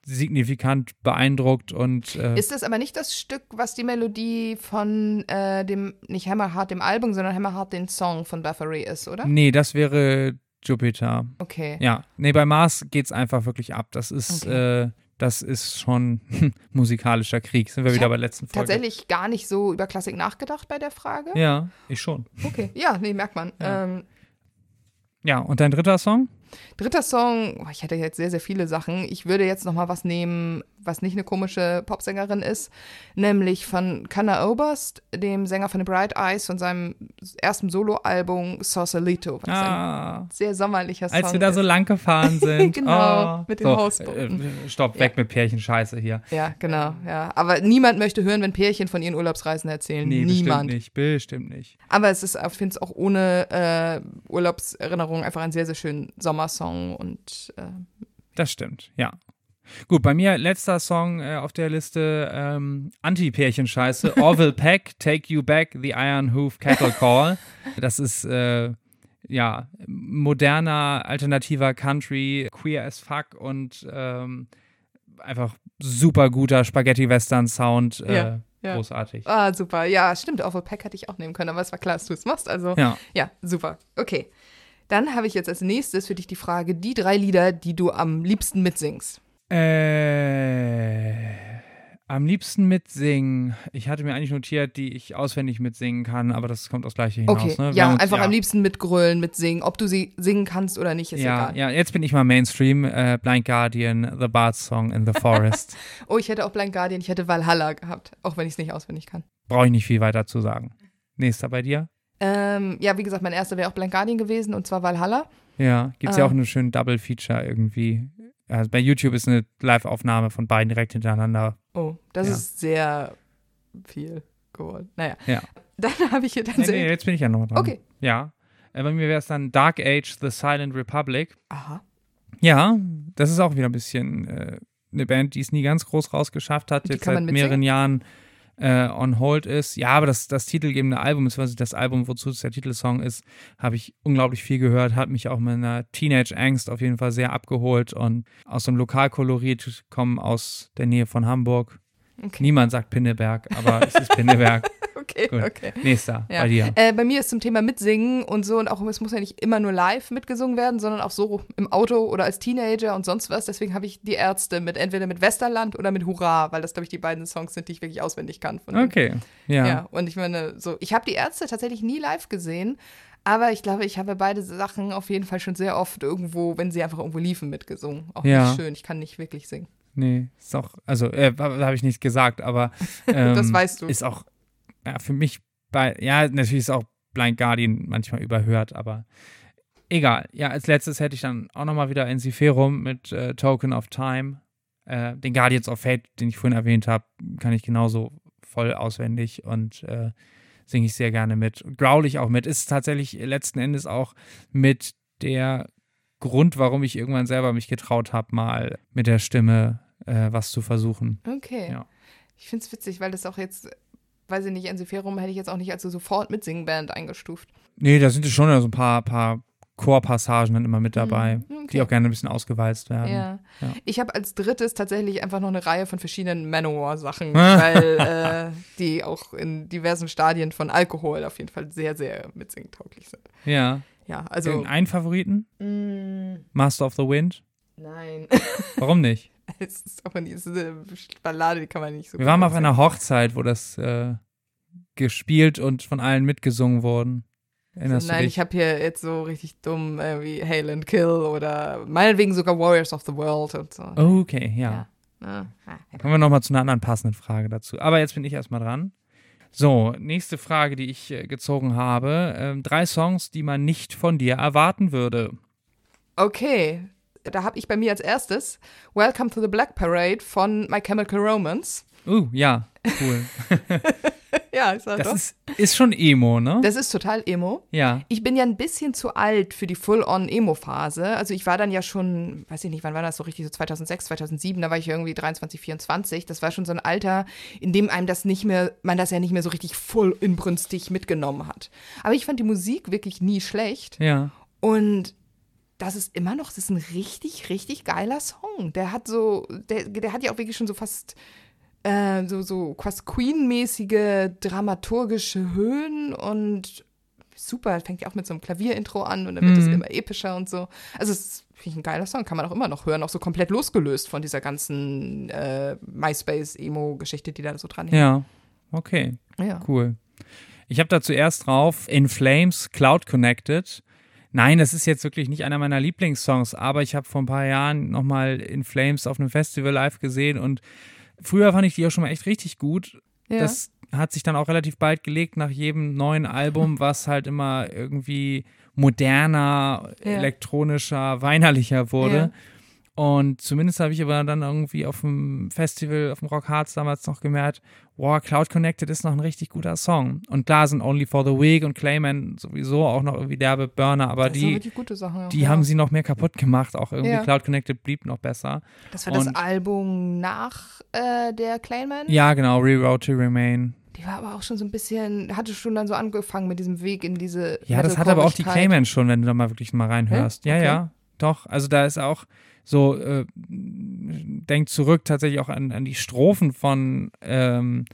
signifikant beeindruckt und äh, Ist das aber nicht das Stück, was die Melodie von äh, dem, nicht Hammerheart dem Album, sondern Hammerheart den Song von Bathory ist, oder? nee, das wäre Jupiter. Okay. Ja, nee, bei Mars geht's einfach wirklich ab. Das ist, Okay. äh, das ist schon <laughs> musikalischer Krieg. Sind wir Ich wieder bei der letzten Folge. Tatsächlich gar nicht so über Klassik nachgedacht bei der Frage. Ja, ich schon. Okay. Ja, nee, merkt man. Ja. Ähm, Ja, und dein dritter Song? Dritter Song, oh, ich hätte jetzt sehr, sehr viele Sachen. Ich würde jetzt noch mal was nehmen, was nicht eine komische Popsängerin ist, nämlich von Kana Oberst, dem Sänger von The Bright Eyes, von seinem ersten Soloalbum Sausalito, was ein Ah, sehr sommerlicher Song als wir da so ist. lang gefahren <laughs> sind. Genau, oh. mit den so, Hausbooten. Äh, stopp, weg mit Pärchenscheiße hier. Ja, genau, ja. Aber niemand möchte hören, wenn Pärchen von ihren Urlaubsreisen erzählen. Nee, bestimmt niemand. nicht, bestimmt nicht. Aber es ist, ich finde es auch ohne äh, Urlaubserinnerung einfach ein sehr, sehr schöner Sommersong und äh, Das stimmt, ja. Gut, bei mir letzter Song äh, auf der Liste ähm, Anti-Pärchenscheiße. <laughs> Orville Peck, Take You Back, The Iron Hoof Cattle Call. Das ist äh, ja moderner, alternativer Country, queer as fuck und ähm, einfach super guter Spaghetti-Western-Sound. Äh, Ja, ja. Großartig. Ah, super. Ja, stimmt. Awful Pack hätte ich auch nehmen können, aber es war klar, dass du es machst. Also, Ja. ja, super. Okay. Dann habe ich jetzt als nächstes für dich die Frage: die drei Lieder, die du am liebsten mitsingst. Äh, am liebsten mitsingen. Ich hatte mir eigentlich notiert, die ich auswendig mitsingen kann, aber das kommt aufs Gleiche hinaus. Okay. ne? Ja, uns- einfach ja. am liebsten mitgrölen, mitsingen. Ob du sie singen kannst oder nicht, ist Ja, egal. ja, jetzt bin ich mal Mainstream. Äh, Blind Guardian, The Bard Song in the Forest. <laughs> Oh, ich hätte auch Blind Guardian, ich hätte Valhalla gehabt, auch wenn ich es nicht auswendig kann. Brauche ich nicht viel weiter zu sagen. Nächster bei dir? Ähm, ja, wie gesagt, mein erster wäre auch Blind Guardian gewesen und zwar Valhalla. Ja, gibt es ja Ah. auch eine schöne Double Feature irgendwie. Also bei YouTube ist eine Live-Aufnahme von beiden direkt hintereinander. Oh, das Ja. ist sehr viel geworden. Naja. Ja. Dann <laughs> habe ich hier Nee, tatsächlich. nee, jetzt bin ich ja noch dran. Okay. Ja. Äh, bei mir wäre es dann Dark Age, The Silent Republic. Aha. Ja, das ist auch wieder ein bisschen äh, eine Band, die es nie ganz groß rausgeschafft hat, Die jetzt seit man mehreren mitsingen? Jahren äh, on hold ist. Ja, aber das, das titelgebende Album, beziehungsweise das Album, wozu es der Titelsong ist, habe ich unglaublich viel gehört, hat mich auch mit einer Teenage-Angst auf jeden Fall sehr abgeholt und aus dem Lokalkolorit kommen aus der Nähe von Hamburg. Okay. Niemand sagt Pinneberg, aber es ist Pinneberg. <laughs> okay. okay, Gut. okay. Nächster, Ja. bei dir. Äh, bei mir ist zum Thema Mitsingen und so und auch es muss ja nicht immer nur live mitgesungen werden, sondern auch so im Auto oder als Teenager und sonst was. Deswegen habe ich die Ärzte mit entweder mit Westerland oder mit Hurra, weil das glaube ich die beiden Songs sind, die ich wirklich auswendig kann. Okay, ja. Ja, und ich meine, so, ich habe die Ärzte tatsächlich nie live gesehen, aber ich glaube, ich habe beide Sachen auf jeden Fall schon sehr oft irgendwo, wenn sie einfach irgendwo liefen, mitgesungen. Auch Ja. nicht schön, ich kann nicht wirklich singen. Nee, ist auch, also, äh, habe ich nicht gesagt, aber <laughs> ähm, Das weißt du. Ist auch, ja, für mich bei, ja, natürlich ist auch Blind Guardian manchmal überhört, aber egal. Ja, als letztes hätte ich dann auch nochmal wieder Ensiferum mit äh, Token of Time. Äh, den Guardians of Fate, den ich vorhin erwähnt habe, kann ich genauso voll auswendig und äh, singe ich sehr gerne mit. Und growl ich auch mit. Ist tatsächlich letzten Endes auch mit der Grund, warum ich irgendwann selber mich getraut habe, mal mit der Stimme äh, was zu versuchen. Okay. Ja. Ich finde es witzig, weil das auch jetzt, weiß ich nicht, Ensiferum hätte ich jetzt auch nicht als so sofort Mitsingband eingestuft. Nee, da sind schon so ein paar, paar Chorpassagen dann immer mit dabei, Mhm, okay. die auch gerne ein bisschen ausgewalzt werden. Ja. Ja. Ich habe als drittes tatsächlich einfach noch eine Reihe von verschiedenen Manowar-Sachen, <laughs> weil äh, die auch in diversen Stadien von Alkohol auf jeden Fall sehr, sehr mitsingtauglich sind. Ja. Ja, also. Irgendeinen Favoriten? Mm, Master of the Wind? nein. Warum nicht? <laughs> es ist aber nicht, es ist eine Ballade, die kann man nicht so Wir waren auf einer Hochzeit, wo das äh, gespielt und von allen mitgesungen worden. Erinnerst Nein, du ich habe hier jetzt so richtig dumm äh, wie Hail and Kill oder meinetwegen sogar Warriors of the World und so. okay, ja. Ja. Ah, Kommen wir nochmal zu einer anderen passenden Frage dazu. Aber jetzt bin ich erstmal dran. So, nächste Frage, die ich äh, gezogen habe. Ähm, drei Songs, die man nicht von dir erwarten würde. Okay, da habe ich bei mir als erstes Welcome to the Black Parade von My Chemical Romance. Uh, ja, cool. <laughs> Ja, ist halt Das doch. ist, ist schon Emo, ne? Das ist total Emo. ja. Ich bin ja ein bisschen zu alt für die Full-on-Emo-Phase. Also ich war dann ja schon, weiß ich nicht, wann war das so richtig, so 2006, 2007, da war ich irgendwie 23, 24. Das war schon so ein Alter, in dem einem das nicht mehr, man das ja nicht mehr so richtig voll inbrünstig mitgenommen hat. Aber ich fand die Musik wirklich nie schlecht. Ja. Und das ist immer noch, das ist ein richtig, richtig geiler Song. Der hat so, der, der hat ja auch wirklich schon so fast äh, so, so fast Queen-mäßige dramaturgische Höhen und super, fängt ja auch mit so einem Klavierintro an und dann wird es Mhm. immer epischer und so. Also es ist finde ich ein geiler Song, kann man auch immer noch hören, auch so komplett losgelöst von dieser ganzen äh, MySpace-Emo-Geschichte, die da so dran hängt. Ja. Okay, Ja. cool. Ich habe da zuerst drauf In Flames Cloud Connected. Nein, das ist jetzt wirklich nicht einer meiner Lieblingssongs, aber ich habe vor ein paar Jahren nochmal In Flames auf einem Festival live gesehen und früher fand ich die auch schon mal echt richtig gut. Ja. Das hat sich dann auch relativ bald gelegt nach jedem neuen Album, was halt immer irgendwie moderner, Ja. elektronischer, weinerlicher wurde. Ja. Und zumindest habe ich aber dann irgendwie auf dem Festival, auf dem Rock Hearts damals noch gemerkt, wow, Cloud Connected ist noch ein richtig guter Song. Und klar sind Only for the Weak und Clayman sowieso auch noch irgendwie derbe Burner, aber das die, Sachen. auch, die ja. haben sie noch mehr kaputt gemacht. Auch irgendwie Ja. Cloud Connected blieb noch besser. Das war das und- Album nach äh, der Clayman? Ja, genau, Reroute to Remain. Die war aber auch schon so ein bisschen, hatte schon dann so angefangen mit diesem Weg in diese. Ja, das hat aber auch die. Clayman schon, wenn du da mal wirklich mal reinhörst. Ja, Okay. ja, doch. Also da ist auch so, äh, denk zurück tatsächlich auch an, an die Strophen von, ähm,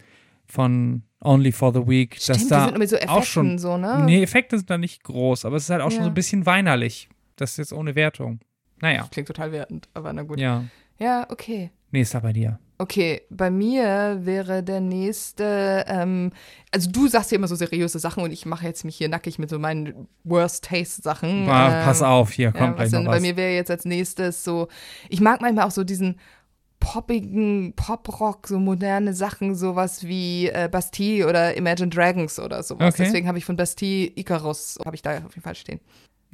von Only for the Weak. Stimmt, dass die da sind immer so Effekten auch schon, so, ne? Nee, Effekte sind da nicht groß, aber es ist halt auch schon Ja. so ein bisschen weinerlich. Das ist jetzt ohne Wertung. Naja, Klingt total wertend, aber na gut. Ja, ja. okay. Nächster bei dir. Okay, bei mir wäre der nächste, ähm, also du sagst ja immer so seriöse Sachen und ich mache jetzt mich hier nackig mit so meinen Worst-Taste-Sachen. Ah, Ähm, Pass auf, hier Ja, kommt was gleich bei mir wäre jetzt als nächstes so, ich mag manchmal auch so diesen poppigen Poprock, so moderne Sachen, sowas wie äh, Bastille oder Imagine Dragons oder sowas. Okay. Deswegen habe ich von Bastille Icarus, habe ich da auf jeden Fall stehen.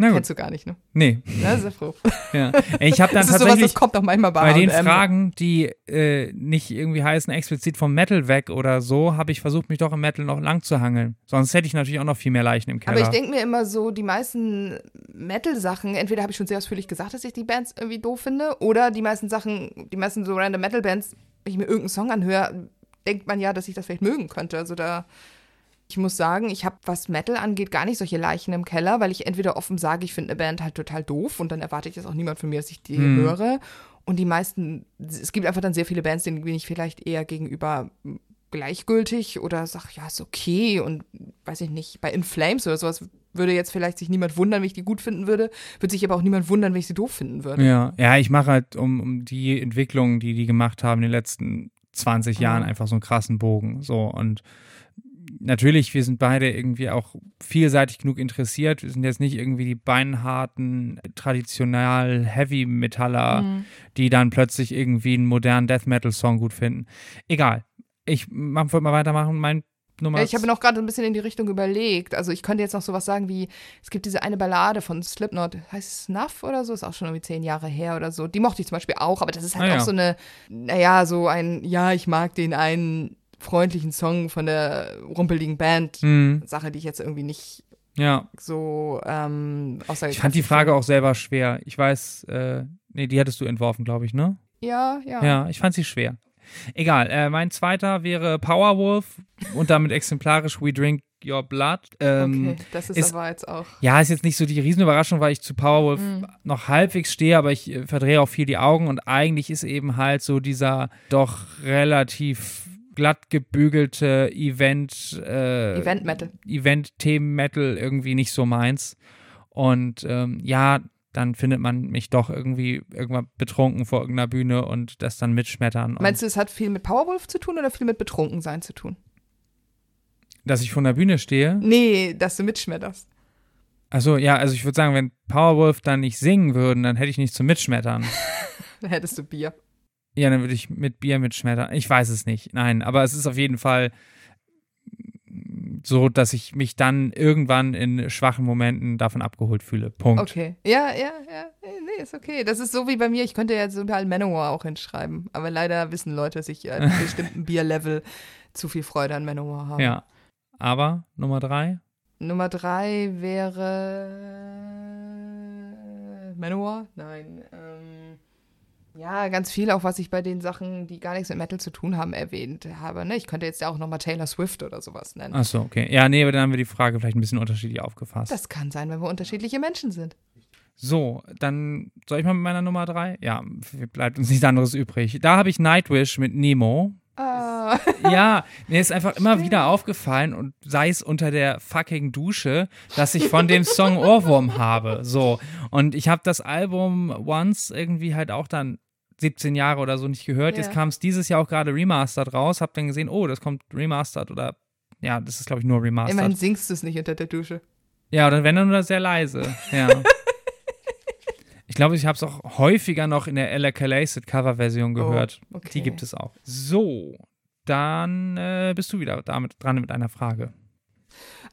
Na. Kennst du gar nicht, ne? Nee, Ja, sehr froh. <laughs> ja. Ich habe dann Das ist sowas, tatsächlich das kommt auch manchmal bei Bei den H&M. Fragen, die äh, nicht irgendwie heißen explizit vom Metal weg oder so, habe ich versucht, mich doch im Metal noch lang zu hangeln. Sonst hätte ich natürlich auch noch viel mehr Leichen im Keller. Aber ich denke mir immer so, die meisten Metal-Sachen, entweder habe ich schon sehr ausführlich gesagt, dass ich die Bands irgendwie doof finde, oder die meisten Sachen, die meisten so random Metal-Bands, wenn ich mir irgendeinen Song anhöre, denkt man ja, dass ich das vielleicht mögen könnte. Also da, ich muss sagen, ich habe, was Metal angeht, gar nicht solche Leichen im Keller, weil ich entweder offen sage, ich finde eine Band halt total doof und dann erwarte ich das auch niemand von mir, dass ich die Hm. höre. Und die meisten, es gibt einfach dann sehr viele Bands, denen bin ich vielleicht eher gegenüber gleichgültig oder sag, ja, ist okay und weiß ich nicht, bei In Flames oder sowas würde jetzt vielleicht sich niemand wundern, wenn ich die gut finden würde, würde sich aber auch niemand wundern, wenn ich sie doof finden würde. Ja, ja, ich mache halt um, um die Entwicklungen, die die gemacht haben in den letzten 20 Jahren, Mhm. einfach so einen krassen Bogen. So und natürlich, wir sind beide irgendwie auch vielseitig genug interessiert. Wir sind jetzt nicht irgendwie die beinharten, traditional Heavy-Metaller, Mhm. die dann plötzlich irgendwie einen modernen Death Metal-Song gut finden. Egal. Ich wollte mal weitermachen. Mein Nummer ich habe noch gerade ein bisschen in die Richtung überlegt. Also ich könnte jetzt noch sowas sagen wie, es gibt diese eine Ballade von Slipknot, heißt es Snuff oder so, ist auch schon irgendwie zehn Jahre her oder so. Die mochte ich zum Beispiel auch, aber das ist halt Ah, auch ja. so eine, naja, so ein, ja, ich mag den einen freundlichen Song von der rumpeligen Band. Hm, Sache, die ich jetzt irgendwie nicht ja, so ähm, außer ich fand die Frage auch selber schwer. Ich weiß, äh, nee, die hattest du entworfen, glaube ich, ne? Ja, ja. Ja, ich fand sie schwer. Egal, äh, mein zweiter wäre Powerwolf und damit exemplarisch We Drink Your Blood. Ähm, Okay, das ist, ist- aber jetzt auch. Ja, ist jetzt nicht so die Riesenüberraschung, weil ich zu Powerwolf Mhm. noch halbwegs stehe, aber ich äh, verdrehe auch viel die Augen und eigentlich ist eben halt so dieser doch relativ glatt gebügelte Event, äh, Event Metal. Event-Themen-Metal irgendwie nicht so meins. Und ähm, ja, dann findet man mich doch irgendwie irgendwann betrunken vor irgendeiner Bühne und das dann mitschmettern. Meinst du, es hat viel mit Powerwolf zu tun oder viel mit Betrunkensein zu tun? dass ich vor der Bühne stehe? Nee, dass du mitschmetterst. Also ja, also ich würde sagen, wenn Powerwolf dann nicht singen würden, dann hätte ich nicht zum Mitschmettern. <laughs> Dann hättest du Bier. Ja, dann würde ich mit Bier mitschmettern. Ich weiß es nicht. Nein, aber es ist auf jeden Fall so, dass ich mich dann irgendwann in schwachen Momenten davon abgeholt fühle. Punkt. Okay. Ja, ja, ja. Nee, ist okay. Das ist so wie bei mir. Ich könnte jetzt überall Manowar auch hinschreiben. Aber leider wissen Leute, dass ich <laughs> an einem bestimmten Bierlevel zu viel Freude an Manowar habe. Ja. Aber Nummer drei? Nummer drei wäre Manowar? Nein. Ähm, ja, ganz viel auch, was ich bei den Sachen, die gar nichts mit Metal zu tun haben, erwähnt habe. Ne? Ich könnte jetzt ja auch nochmal Taylor Swift oder sowas nennen. Achso, okay. Ja, nee, aber dann haben wir die Frage vielleicht ein bisschen unterschiedlich aufgefasst. Das kann sein, wenn wir unterschiedliche Menschen sind. So, dann soll ich mal mit meiner Nummer drei? Ja, bleibt uns nichts anderes übrig. Da habe ich Nightwish mit Nemo. Ah, Ja, mir ist einfach immer wieder aufgefallen und sei es unter der fucking Dusche, dass ich von dem Song Ohrwurm habe. So. Und ich habe das Album Once irgendwie halt auch dann 17 Jahre oder so nicht gehört. Ja. Jetzt kam es dieses Jahr auch gerade remastered raus. Hab dann gesehen, oh, das kommt remastered oder ja, das ist glaube ich nur remastered. immerhin singst du es nicht unter der Dusche. Ja, oder wenn dann nur sehr leise. Ja. <laughs> ich glaube, ich habe es auch häufiger noch in der Ella Calacid Coverversion gehört. Oh, okay. Die gibt es auch. So, dann äh, bist du wieder damit dran mit einer Frage.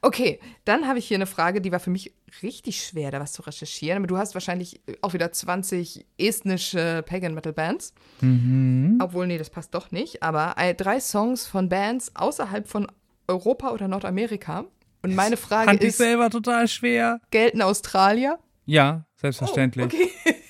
Okay, dann habe ich hier eine Frage, die war für mich richtig schwer, da was zu recherchieren. Aber du hast wahrscheinlich auch wieder 20 estnische Pagan Metal Bands. Mhm. Obwohl, nee, das passt doch nicht. Aber äh, drei Songs von Bands außerhalb von Europa oder Nordamerika. Und meine Frage Fand ich ist, selber total schwer. gelten Australier? Ja, selbstverständlich. Oh, okay. <laughs>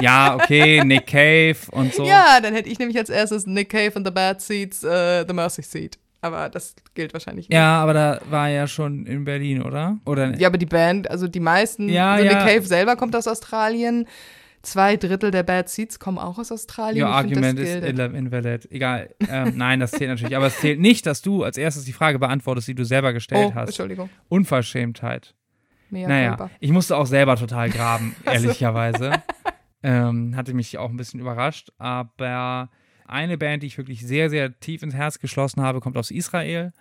Ja, okay, Nick Cave und so. Ja, dann hätte ich nämlich als erstes Nick Cave and the Bad Seeds, äh, The Mercy Seat. Aber das gilt wahrscheinlich nicht. Ja, aber da war er ja schon in Berlin, oder? Oder Ja, aber die Band, also die meisten, Ja, so ja. Nick Cave selber kommt aus Australien. Zwei Drittel der Bad Seeds kommen auch aus Australien. Your argument is invalid. Egal. Ähm, nein, das zählt natürlich. Aber es zählt nicht, dass du als erstes die Frage beantwortest, die du selber gestellt Oh, hast. Entschuldigung. Unverschämtheit. Mea naja, culpa. ich musste auch selber total graben, <laughs> ehrlicherweise. Ähm, hatte mich auch ein bisschen überrascht. Aber eine Band, die ich wirklich sehr, sehr tief ins Herz geschlossen habe, kommt aus Israel.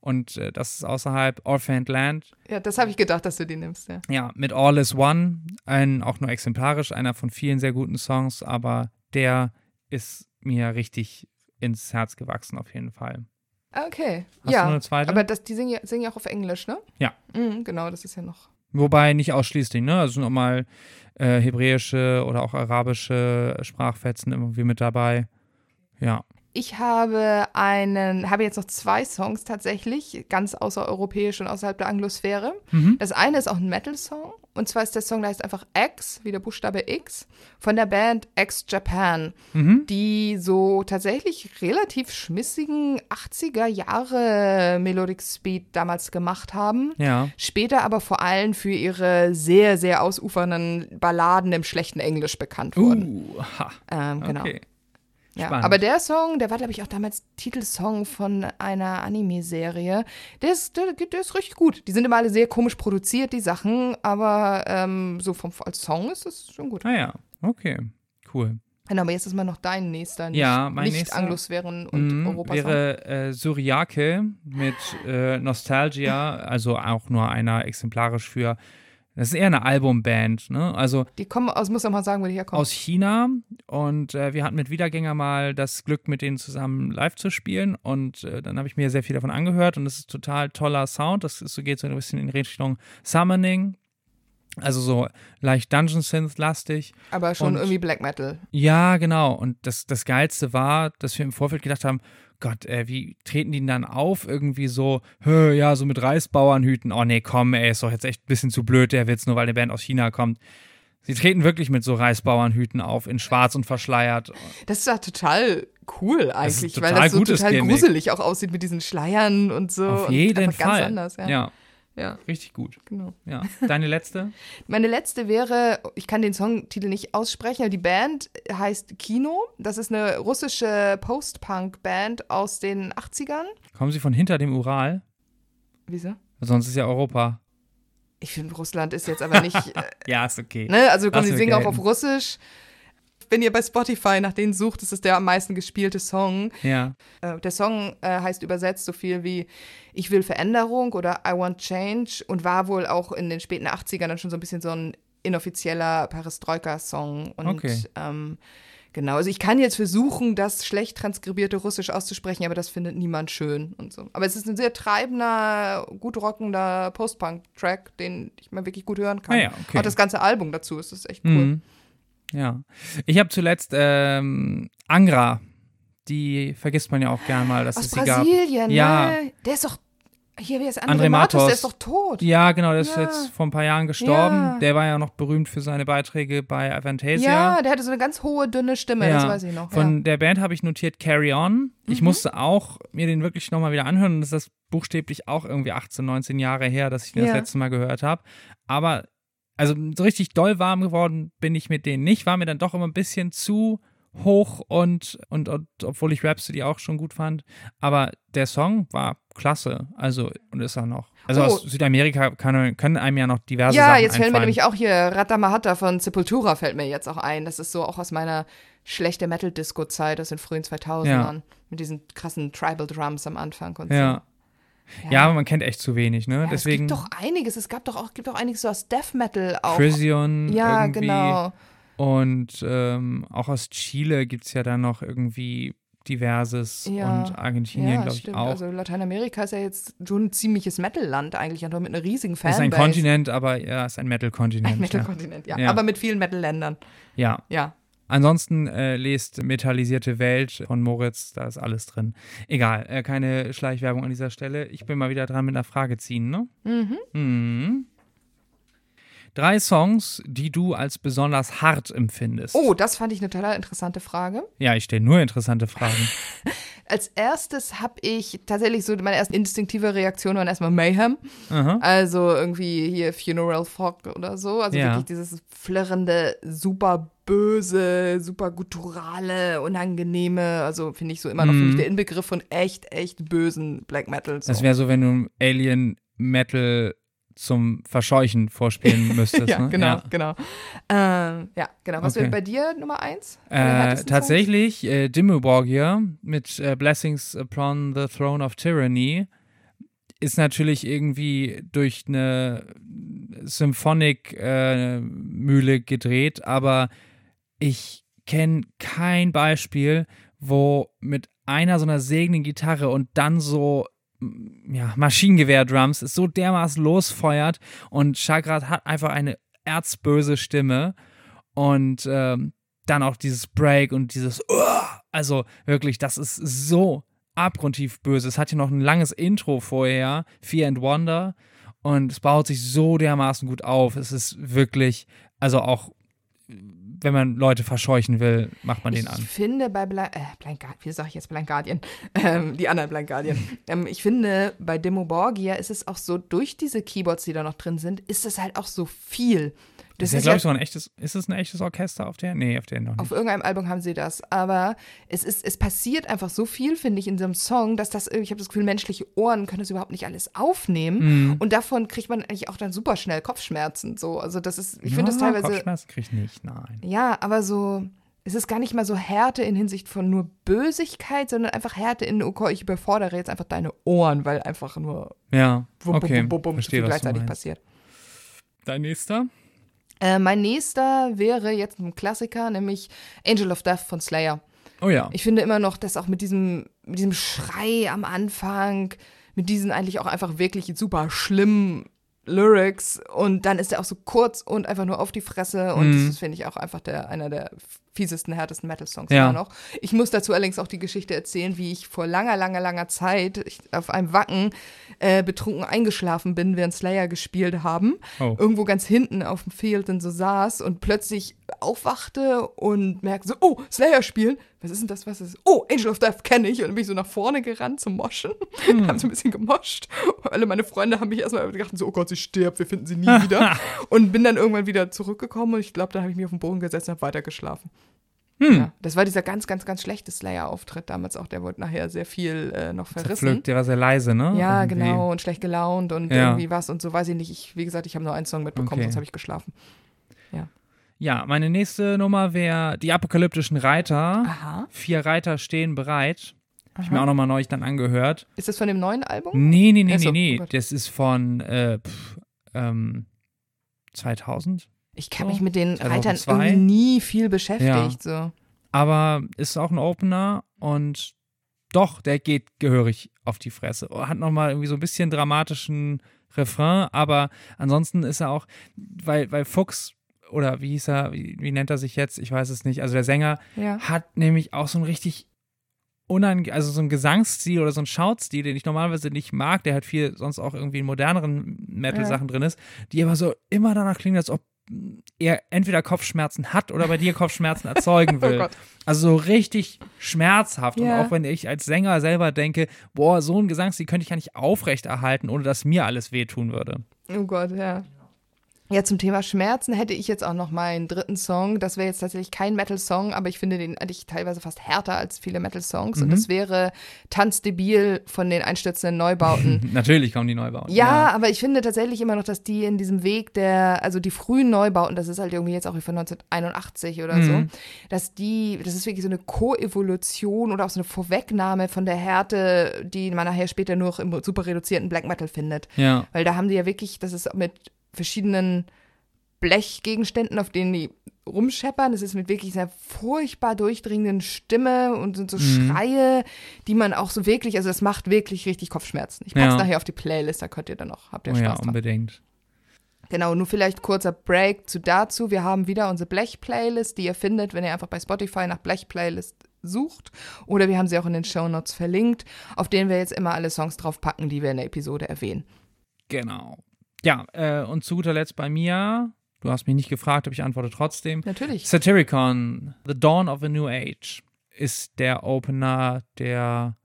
Und äh, das ist außerhalb Orphaned Land. Ja, das habe ich gedacht, dass du die nimmst, ja. Ja, mit All is One. Ein, auch nur exemplarisch, einer von vielen sehr guten Songs. Aber der ist mir richtig ins Herz gewachsen, auf jeden Fall. Okay. Hast ja, du eine zweite? aber das, die singen ja, singen ja auch auf Englisch, ne? Ja. Mhm, genau, das ist ja noch. Wobei nicht ausschließlich, ne? Also sind auch mal äh, hebräische oder auch arabische Sprachfetzen irgendwie mit dabei. Ja. Ich habe einen, habe jetzt noch zwei Songs tatsächlich, ganz außereuropäisch und außerhalb der Anglosphäre. Mhm. Das eine ist auch ein Metal-Song. Und zwar ist der Song, der heißt einfach X, wie der Buchstabe X, von der Band X Japan, Mhm. die so tatsächlich relativ schmissigen 80er Jahre Melodic Speed damals gemacht haben. Ja. Später aber vor allem für ihre sehr, sehr ausufernden Balladen im schlechten Englisch bekannt wurden. Uh, ha. Ähm, genau. Okay. Ja, aber der Song, der war, glaube ich, auch damals Titelsong von einer Anime-Serie. Der ist, der, der ist richtig gut. Die sind immer alle sehr komisch produziert, die Sachen, aber ähm, so vom, als Song ist das schon gut. Ah ja, okay, cool. Genau, aber jetzt ist mal noch dein nächster, nicht, Ja, mein nicht nächster. Anglosphären und Mhm, Europa. wäre äh, Syriake mit äh, Nostalgia, also auch nur einer exemplarisch für. Das ist eher eine Albumband, ne? Also Die kommen aus, muss ich mal sagen, wo die herkommen. aus China und äh, wir hatten mit Wiedergänger mal das Glück, mit denen zusammen live zu spielen und äh, dann habe ich mir sehr viel davon angehört und es ist total toller Sound. Das ist, so geht so ein bisschen in Richtung Summoning, also so leicht Dungeon Synth lastig. aber schon und- irgendwie Black Metal. Ja, genau. Und das, das Geilste war, dass wir im Vorfeld gedacht haben, Gott, äh, wie treten die denn dann auf? Irgendwie so, ja, so mit Reisbauernhüten. Oh nee, komm, ey, ist doch jetzt echt ein bisschen zu blöd, der Witz, nur weil eine Band aus China kommt. Sie treten wirklich mit so Reisbauernhüten auf, in schwarz und verschleiert. Das ist ja total cool eigentlich, total weil das so total Gimmick. gruselig auch aussieht mit diesen Schleiern und so. Auf jeden Fall. Ganz anders, ja. ja, ja, richtig gut. genau. Ja. Deine letzte? <laughs> Meine letzte wäre, ich kann den Songtitel nicht aussprechen, aber die Band heißt Kino. Das ist eine russische Post-Punk-Band aus den 80ern. Kommen sie von hinter dem Ural? Wieso? Sonst ist ja Europa. Ich finde, Russland ist jetzt aber nicht. äh, <laughs> Ja, ist okay. ne? Also, komm, die mir singen auch gelten. auf Russisch. Wenn ihr bei Spotify nach denen sucht, ist es der am meisten gespielte Song. Ja. Äh, der Song äh, heißt übersetzt so viel wie Ich will Veränderung oder I want change und war wohl auch in den späten 80ern dann schon so ein bisschen so ein inoffizieller Perestroika-Song. Und Okay. ähm, genau, also ich kann jetzt versuchen, das schlecht transkribierte Russisch auszusprechen, aber das findet niemand schön und so. Aber es ist ein sehr treibender, gut rockender Post-Punk-Track, den ich mal wirklich gut hören kann. Ah ja, okay. Auch das ganze Album dazu ist das echt cool. Mhm. Ja. Ich habe zuletzt ähm, Angra. Die vergisst man ja auch gern mal, dass Aus es sie gab. Brasilien, Ja. ne? Der ist doch, hier, wie ist André André Matos, Matos. der ist doch tot. Ja, genau, der ist Ja. jetzt vor ein paar Jahren gestorben. Ja. Der war ja noch berühmt für seine Beiträge bei Avantasia. Ja, der hatte so eine ganz hohe, dünne Stimme, das weiß ich noch. Von ja. der Band habe ich notiert Carry On. Ich Mhm. musste auch mir den wirklich nochmal wieder anhören. Und das ist buchstäblich auch irgendwie 18, 19 Jahre her, dass ich den Ja. das letzte Mal gehört habe. Aber, also so richtig doll warm geworden bin ich mit denen nicht. War mir dann doch immer ein bisschen zu hoch und, und, und obwohl ich Rhapsody auch schon gut fand. Aber der Song war klasse. Also, und ist er noch. Also Oh. aus Südamerika kann, können einem ja noch diverse Ja, Sachen jetzt fällt mir nämlich auch hier Ratamahata von Sepultura fällt mir jetzt auch ein. Das ist so auch aus meiner schlechte Metal-Disco-Zeit aus den frühen 2000ern. Mit diesen krassen Tribal Drums am Anfang und ja. so. Ja, aber man kennt echt zu wenig, ne? Ja, Deswegen Es gibt doch einiges. Es gab doch auch, gibt doch einiges so aus Death Metal auch. Frisian ja, irgendwie. genau. Und ähm, auch aus Chile gibt es ja dann noch irgendwie diverses Ja. und Argentinien, Ja, glaube ich, stimmt. auch. Also Lateinamerika ist ja jetzt schon ein ziemliches Metal-Land eigentlich und mit einer riesigen ist ein Fanbase. Kontinent, aber ja, ist ein Metal-Kontinent. Ein Metal-Kontinent, ja. Ja. Aber mit vielen Metal-Ländern. ja. ja. Ansonsten äh, lest Metallisierte Welt von Moritz, da ist alles drin. Egal, äh, keine Schleichwerbung an dieser Stelle. Ich bin mal wieder dran mit einer Frage ziehen, ne? Mhm. Mhm. Drei Songs, die du als besonders hart empfindest. Oh, das fand ich eine total interessante Frage. Ja, ich stelle nur interessante Fragen. <laughs> Als erstes habe ich tatsächlich so, meine erste instinktive Reaktion waren erstmal Mayhem. Aha. Also irgendwie hier Funeral Fog oder so. Also Ja. wirklich dieses flirrende, super böse, super gutturale, unangenehme. Also finde ich so immer noch für Mhm. mich der Inbegriff von echt, echt bösen Black Metal. So. Das wäre so, wenn du Alien Metal zum Verscheuchen vorspielen <laughs> müsstest. ja, ne? genau, Ja. genau. Ähm, ja, genau. Was Okay. wäre bei dir Nummer eins? Äh, tatsächlich, äh, Dimmuborgia mit äh, Blessings upon the Throne of Tyranny ist natürlich irgendwie durch eine Symphonic-Mühle gedreht, aber ich kenne kein Beispiel, wo mit einer so einer segenden Gitarre und dann so ja, Maschinengewehr-Drums es so dermaßen losfeuert und Chagrat hat einfach eine erzböse Stimme und ähm, dann auch dieses Break und dieses Uah! also wirklich, das ist so abgrundtief böse. Es hat hier noch ein langes Intro vorher, Fear and Wonder und es baut sich so dermaßen gut auf. Es ist wirklich, also auch wenn man Leute verscheuchen will, macht man den ich an. finde bei Blind, äh, Blind Guardian, wie sage ich jetzt Blind Guardian? <laughs> Ähm, die anderen Blind Guardian. <laughs> ähm, ich finde, bei Demoborgia ist es auch so, durch diese Keyboards, die da noch drin sind, ist es halt auch so viel. Das ist ja, glaube ich, so ein echtes, ist es ein echtes Orchester auf der? Nee, auf der noch nicht. Auf irgendeinem Album haben sie das. Aber es ist, es passiert einfach so viel, finde ich, in diesem Song, dass das, ich habe das Gefühl, menschliche Ohren können das überhaupt nicht alles aufnehmen. Mhm. Und davon kriegt man eigentlich auch dann super schnell Kopfschmerzen. So. Also das ist, ich finde Ja, das teilweise. Kopfschmerzen kriege ich nicht, nein. Ja, aber so, es ist gar nicht mal so Härte in Hinsicht von nur Bösigkeit, sondern einfach Härte in, okay, ich überfordere jetzt einfach deine Ohren, weil einfach nur Ja, bum, okay. bum, bum, bum, zu Verstehe, viel was du gleichzeitig passiert. Dein nächster? Äh, mein nächster wäre jetzt ein Klassiker, nämlich Angel of Death von Slayer. Oh ja. Ich finde immer noch, dass auch mit diesem, mit diesem Schrei am Anfang, mit diesen eigentlich auch einfach wirklich super schlimmen Lyrics und dann ist er auch so kurz und einfach nur auf die Fresse und Mhm. das finde ich auch einfach der, einer der fiesesten, härtesten Metal-Songs Ja. immer noch. Ich muss dazu allerdings auch die Geschichte erzählen, wie ich vor langer, langer, langer Zeit auf einem Wacken äh, betrunken eingeschlafen bin, während Slayer gespielt haben. Oh. Irgendwo ganz hinten auf dem Field dann so saß und plötzlich aufwachte und merkte so, oh, Slayer spielen. Was ist denn das? Was ist? Oh, Angel of Death kenne ich. Und dann bin ich so nach vorne gerannt zum Moschen. <laughs> haben so ein bisschen gemoscht. Alle meine Freunde haben mich erstmal gedacht, so, oh Gott, sie stirbt, wir finden sie nie <laughs> wieder. und bin dann irgendwann wieder zurückgekommen und ich glaube, dann habe ich mich auf den Boden gesetzt und habe weitergeschlafen. Hm. Ja, das war dieser ganz, ganz, ganz schlechte Slayer-Auftritt damals auch. Der wurde nachher sehr viel äh, noch verrissen. Zerpflückt, der war sehr leise, ne? Ja, Irgendwie. genau, und schlecht gelaunt und Ja. irgendwie was und so, weiß ich nicht. Ich, wie gesagt, ich habe nur einen Song mitbekommen, Okay. sonst habe ich geschlafen. Ja, meine nächste Nummer wäre die apokalyptischen Reiter. Aha. Vier Reiter stehen bereit. Hab ich mir auch nochmal neulich dann angehört. Ist das von dem neuen Album? Nee, nee, nee, Ach so, nee, oh nee. Gott. Das ist von äh, pff, ähm, 2000. Ich habe So, mich mit den Reitern 2002. irgendwie nie viel beschäftigt. So. Aber ist auch ein Opener und doch, der geht gehörig auf die Fresse. Hat nochmal irgendwie so ein bisschen dramatischen Refrain, aber ansonsten ist er auch, weil, weil Fuchs oder wie hieß er, wie, wie nennt er sich jetzt? Ich weiß es nicht. Also der Sänger Ja. hat nämlich auch so ein richtig unange also so ein Gesangsstil oder so ein Schautstil, den ich normalerweise nicht mag, der halt viel sonst auch irgendwie in moderneren Metal-Sachen drin ist, die aber so immer danach klingen, als ob er entweder Kopfschmerzen hat oder bei dir Kopfschmerzen erzeugen <laughs> Oh will. Gott. also so richtig schmerzhaft. Ja. Und auch wenn ich als Sänger selber denke, boah, so ein Gesangsstil könnte ich ja nicht aufrechterhalten, ohne dass mir alles wehtun würde. Oh Gott, ja. Ja, zum Thema Schmerzen hätte ich jetzt auch noch meinen dritten Song. Das wäre jetzt tatsächlich kein Metal-Song, aber ich finde den eigentlich teilweise fast härter als viele Metal-Songs. Und Mhm. das wäre Tanzdebil von den einstürzenden Neubauten. <laughs> Natürlich kommen die Neubauten. Ja, aber ich finde tatsächlich immer noch, dass die in diesem Weg der, also die frühen Neubauten, das ist halt irgendwie jetzt auch von 1981 oder so, Mhm. dass die, das ist wirklich so eine Co-Evolution oder auch so eine Vorwegnahme von der Härte, die man nachher später nur noch im super reduzierten Black Metal findet. Ja. Weil da haben die ja wirklich, das ist mit verschiedenen Blechgegenständen, auf denen die rumscheppern. Das ist mit wirklich einer furchtbar durchdringenden Stimme und sind so Mhm. Schreie, die man auch so wirklich, also das macht wirklich richtig Kopfschmerzen. Ich pack's Ja. nachher auf die Playlist, da könnt ihr dann noch, habt ihr Oh Spaß ja, dran. unbedingt. Genau, nur vielleicht kurzer Break zu dazu. Wir haben wieder unsere Blech-Playlist, die ihr findet, wenn ihr einfach bei Spotify nach Blech-Playlist sucht. Oder wir haben sie auch in den Show Notes verlinkt, auf denen wir jetzt immer alle Songs draufpacken, die wir in der Episode erwähnen. Genau. Ja, äh, und zu guter Letzt bei mir, du hast mich nicht gefragt, aber ich antworte trotzdem. Natürlich. Satyricon, The Dawn of a New Age, ist der Opener der,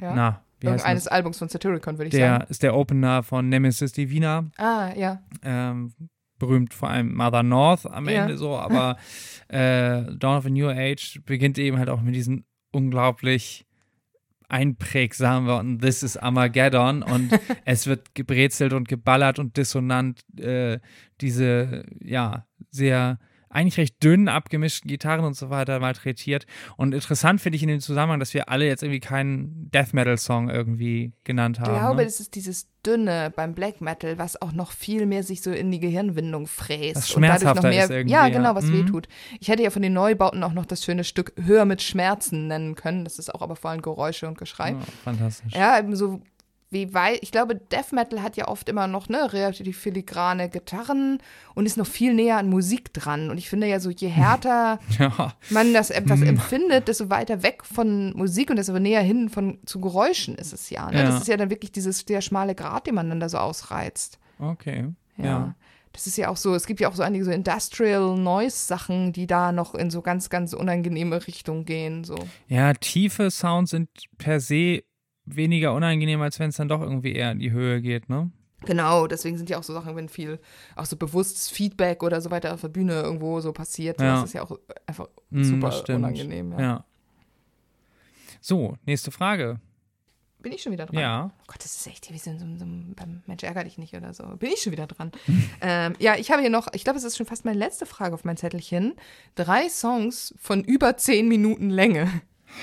Ja. na, wie heißt das? Albums von Satyricon, würde ich Der sagen. ist der Opener von Nemesis Divina, Ah, ja. ähm, berühmt vor allem Mother North am Ja. Ende so, aber <laughs> äh, Dawn of a New Age beginnt eben halt auch mit diesen unglaublich einprägsamen Worten This is Armageddon und <laughs> es wird gebrezelt und geballert und dissonant äh, diese, ja, sehr eigentlich recht dünn abgemischten Gitarren und so weiter malträtiert. Und interessant finde ich in dem Zusammenhang, dass wir alle jetzt irgendwie keinen Death Metal Song irgendwie genannt Ich haben. glaube, ne? das ist dieses Dünne beim Black Metal, was auch noch viel mehr sich so in die Gehirnwindung fräst. Was und dadurch noch schmerzhafter mehr, ist irgendwie, Ja, genau, was Mhm. wehtut. Ich hätte ja von den Neubauten auch noch das schöne Stück Höher mit Schmerzen nennen können. Das ist auch aber vor allem Geräusche und Geschrei. Ja, fantastisch. Ja, eben so wie weit, ich glaube, Death Metal hat ja oft immer noch ne, relativ filigrane Gitarren und ist noch viel näher an Musik dran. Und ich finde ja so, je härter <laughs> Ja. man das etwas Hm. empfindet, desto weiter weg von Musik und desto näher hin von zu Geräuschen ist es ja. Ne? Ja. Das ist ja dann wirklich dieses der schmale Grat, den man dann da so ausreizt. Okay. Ja. Ja. Das ist ja auch so, es gibt ja auch so einige so Industrial Noise Sachen, die da noch in so ganz, ganz unangenehme Richtungen gehen. So. Ja, tiefe Sounds sind per se weniger unangenehm, als wenn es dann doch irgendwie eher in die Höhe geht, ne? Genau, deswegen sind ja auch so Sachen, wenn viel auch so bewusstes Feedback oder so weiter auf der Bühne irgendwo so passiert, Ja. das ist ja auch einfach Mm, super stimmt. unangenehm. Ja. Ja. So, nächste Frage. Bin ich schon wieder dran? Ja. Oh Gott, das ist echt wie so, so, so beim Mensch ärger dich nicht oder so. Bin ich schon wieder dran? <laughs> ähm, ja, ich habe hier noch, ich glaube, es ist schon fast meine letzte Frage auf mein Zettelchen. Drei Songs von über zehn Minuten Länge.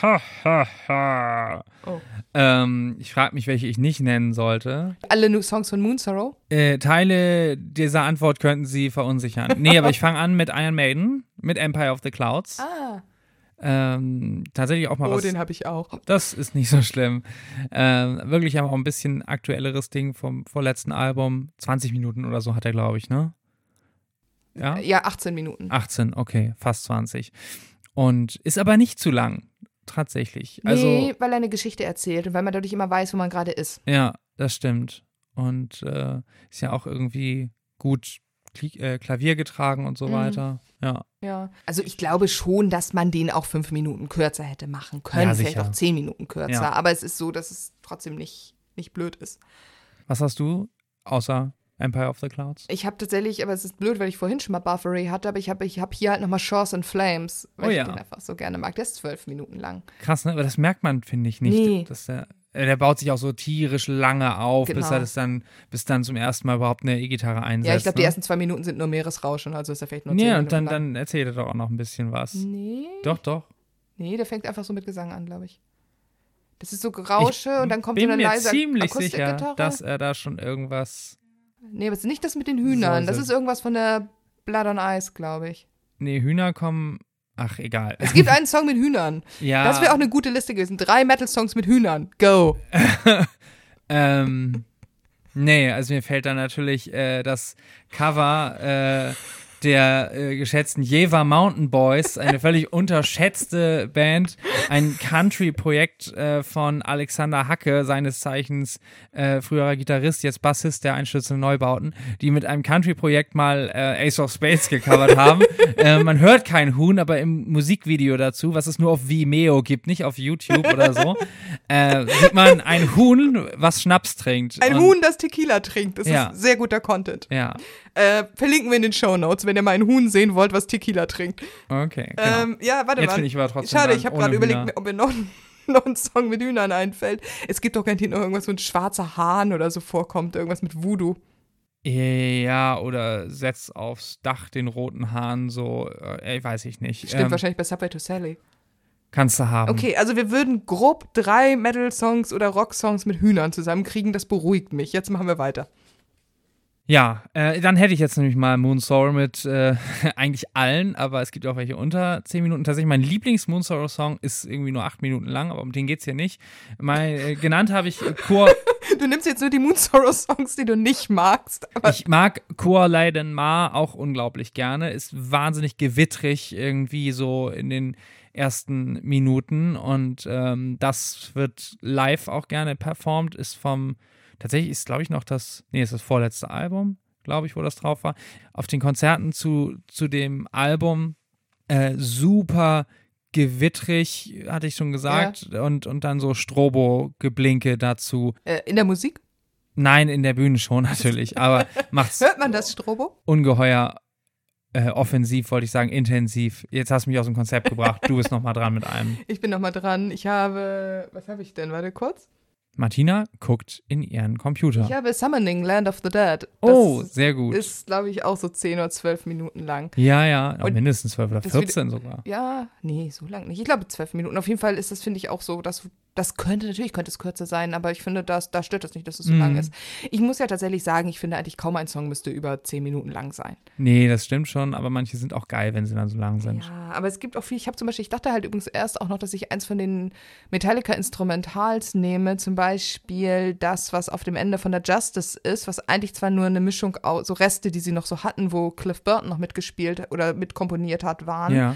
Ha, ha, ha. Oh. Ähm, ich frage mich, welche ich nicht nennen sollte. Alle Songs von Moon Sorrow. Äh, Teile dieser Antwort könnten Sie verunsichern. Nee, aber ich fange an mit Iron Maiden, mit Empire of the Clouds. Ah, Ähm, tatsächlich auch mal oh, was. den habe ich auch. Das ist nicht so schlimm. Ähm, wirklich aber auch ein bisschen aktuelleres Ding vom vorletzten Album. 20 Minuten oder so hat er, glaube ich, ne? Ja? Ja, 18 Minuten. 18, okay, fast 20. Und ist aber nicht zu lang, tatsächlich. Also, nee, weil er eine Geschichte erzählt und weil man dadurch immer weiß, wo man gerade ist. ja, das stimmt. Und äh, ist ja auch irgendwie gut äh, Klavier getragen und so Mhm. weiter. Ja. Ja. Also ich glaube schon, dass man den auch fünf Minuten kürzer hätte machen können. Ja, Vielleicht auch zehn Minuten kürzer. Ja. Aber es ist so, dass es trotzdem nicht, nicht blöd ist. Was hast du außer Empire of the Clouds? Ich habe tatsächlich, aber es ist blöd, weil ich vorhin schon mal Buffery hatte, aber ich habe ich hab hier halt nochmal Shores and Flames, weil Oh ich ja. den einfach so gerne mag. Der ist zwölf Minuten lang. Krass, ne? Aber das merkt man, finde ich, nicht. Nee. Dass der, äh, der baut sich auch so tierisch lange auf, bis Genau. er das dann, bis dann zum ersten Mal überhaupt eine E-Gitarre einsetzt. Ja, ich glaube, die ne? ersten zwei Minuten sind nur Meeresrauschen, also ist er vielleicht nur zehn Ja, Minuten und dann, dann erzählt er doch auch noch ein bisschen was. Nee. Doch, doch. Nee, der fängt einfach so mit Gesang an, glaube ich. Das ist so Gerausche Ich und dann kommt bin so eine mir leise ziemlich sicher, Akustikgitarre. dass er da schon irgendwas. Nee, aber es ist nicht das mit den Hühnern. So das sind- ist irgendwas von der Blood on Ice, glaube ich. Nee, Hühner kommen. Ach, egal. Es gibt einen Song mit Hühnern. <laughs> ja. Das wäre auch eine gute Liste gewesen. Drei Metal-Songs mit Hühnern. Go. <laughs> Ähm, nee, also mir fällt da natürlich äh, das Cover äh, der äh, geschätzten Jeva Mountain Boys, eine völlig <laughs> unterschätzte Band, ein Country-Projekt äh, von Alexander Hacke, seines Zeichens äh, früherer Gitarrist, jetzt Bassist der Einstürzenden Neubauten, die mit einem Country-Projekt mal äh, Ace of Spades gecovert haben. <laughs> äh, man hört kein Huhn, aber im Musikvideo dazu, was es nur auf Vimeo gibt, nicht auf YouTube oder so, äh, sieht man ein Huhn, was Schnaps trinkt. Ein Und- Huhn, das Tequila trinkt. Das Ja. ist sehr guter Content. Ja, verlinken wir in den Show Notes, wenn ihr mal ein Huhn sehen wollt, was Tequila trinkt. okay. Genau. Ähm, ja, warte Jetzt mal. ich aber trotzdem Schade, ich habe gerade überlegt, ob mir noch, <laughs> noch ein Song mit Hühnern einfällt. Es gibt doch garantiert noch irgendwas, wo ein schwarzer Hahn oder so vorkommt. Irgendwas mit Voodoo. Ja, oder setzt aufs Dach den roten Hahn so, äh, weiß ich nicht. Stimmt Ähm, wahrscheinlich bei Subway to Sally. Kannst du haben. Okay, also wir würden grob drei Metal-Songs oder Rock-Songs mit Hühnern zusammenkriegen. Das beruhigt mich. Jetzt machen wir weiter. Ja, äh, dann hätte ich jetzt nämlich mal Moon Sorrow mit äh, <laughs> eigentlich allen, aber es gibt auch welche unter 10 Minuten. Tatsächlich, mein Lieblings-Moon Sorrow-Song ist irgendwie nur 8 Minuten lang, aber um den geht's hier nicht. Mein, äh, genannt habe ich Chor. <laughs> Du nimmst jetzt nur die Moon Sorrow-Songs, die du nicht magst. Aber Ich mag Chor Leiden Ma auch unglaublich gerne. Ist wahnsinnig gewittrig irgendwie so in den ersten Minuten und ähm, das wird live auch gerne performt. Ist vom, tatsächlich ist glaube ich noch das, nee, ist das vorletzte Album, glaube ich, wo das drauf war. Auf den Konzerten zu, zu dem Album äh, super gewittrig, hatte ich schon gesagt, und, und dann so Strobo-Geblinke dazu. äh, in der Musik? Nein, in der Bühne schon natürlich, <laughs> aber macht's Hört man das, Strobo? ungeheuer äh, offensiv, wollte ich sagen, intensiv. Jetzt hast du mich aus dem Konzept gebracht. Du bist noch mal dran mit einem. <laughs> Ich bin noch mal dran. Ich habe, was habe ich denn? Warte kurz. Martina guckt in ihren Computer. Ich habe Summoning Land of the Dead. Das oh, sehr gut. ist, glaube ich, auch so 10 oder 12 Minuten lang. ja, ja, Und mindestens 12 oder das 14 sogar. Ja, nee, so lang nicht. Ich glaube 12 Minuten. Auf jeden Fall ist das, finde ich, auch so, dass das könnte, natürlich könnte es kürzer sein, aber ich finde, das, da stört das nicht, dass es so Mhm. lang ist. Ich muss ja tatsächlich sagen, ich finde eigentlich kaum ein Song müsste über 10 Minuten lang sein. Nee, das stimmt schon, aber manche sind auch geil, wenn sie dann so lang sind. Ja, aber es gibt auch viel, ich habe zum Beispiel, ich dachte halt übrigens erst auch noch, dass ich eins von den Metallica-Instrumentals nehme, zum Beispiel das, was auf dem Ende von der Justice ist, was eigentlich zwar nur eine Mischung aus, so Reste, die sie noch so hatten, wo Cliff Burton noch mitgespielt oder mitkomponiert hat, waren. Ja,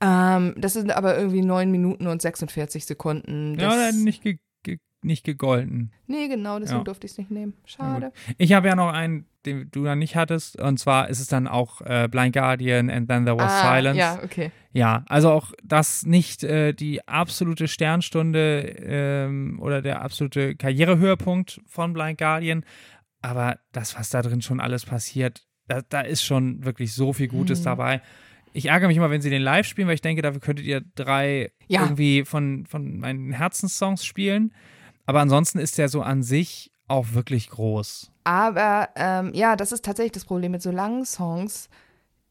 Ähm, das sind aber irgendwie 9 Minuten und 46 Sekunden. ja Das, oder nicht, ge ge nicht gegolten. nee, genau, deswegen Ja. durfte ich es nicht nehmen. Schade. Ich habe ja noch einen, den du dann nicht hattest, und zwar ist es dann auch äh, Blind Guardian and Then There Was Ah, Silence. ja, okay. Ja, also auch das nicht äh, die absolute Sternstunde ähm, oder der absolute Karrierehöhepunkt von Blind Guardian, aber das, was da drin schon alles passiert, da, da ist schon wirklich so viel Gutes Mhm. dabei. Ich ärgere mich immer, wenn sie den live spielen, weil ich denke, dafür könntet ihr drei Ja. irgendwie von, von meinen Herzenssongs spielen. Aber ansonsten ist der so an sich auch wirklich groß. Aber ähm, ja, das ist tatsächlich das Problem mit so langen Songs.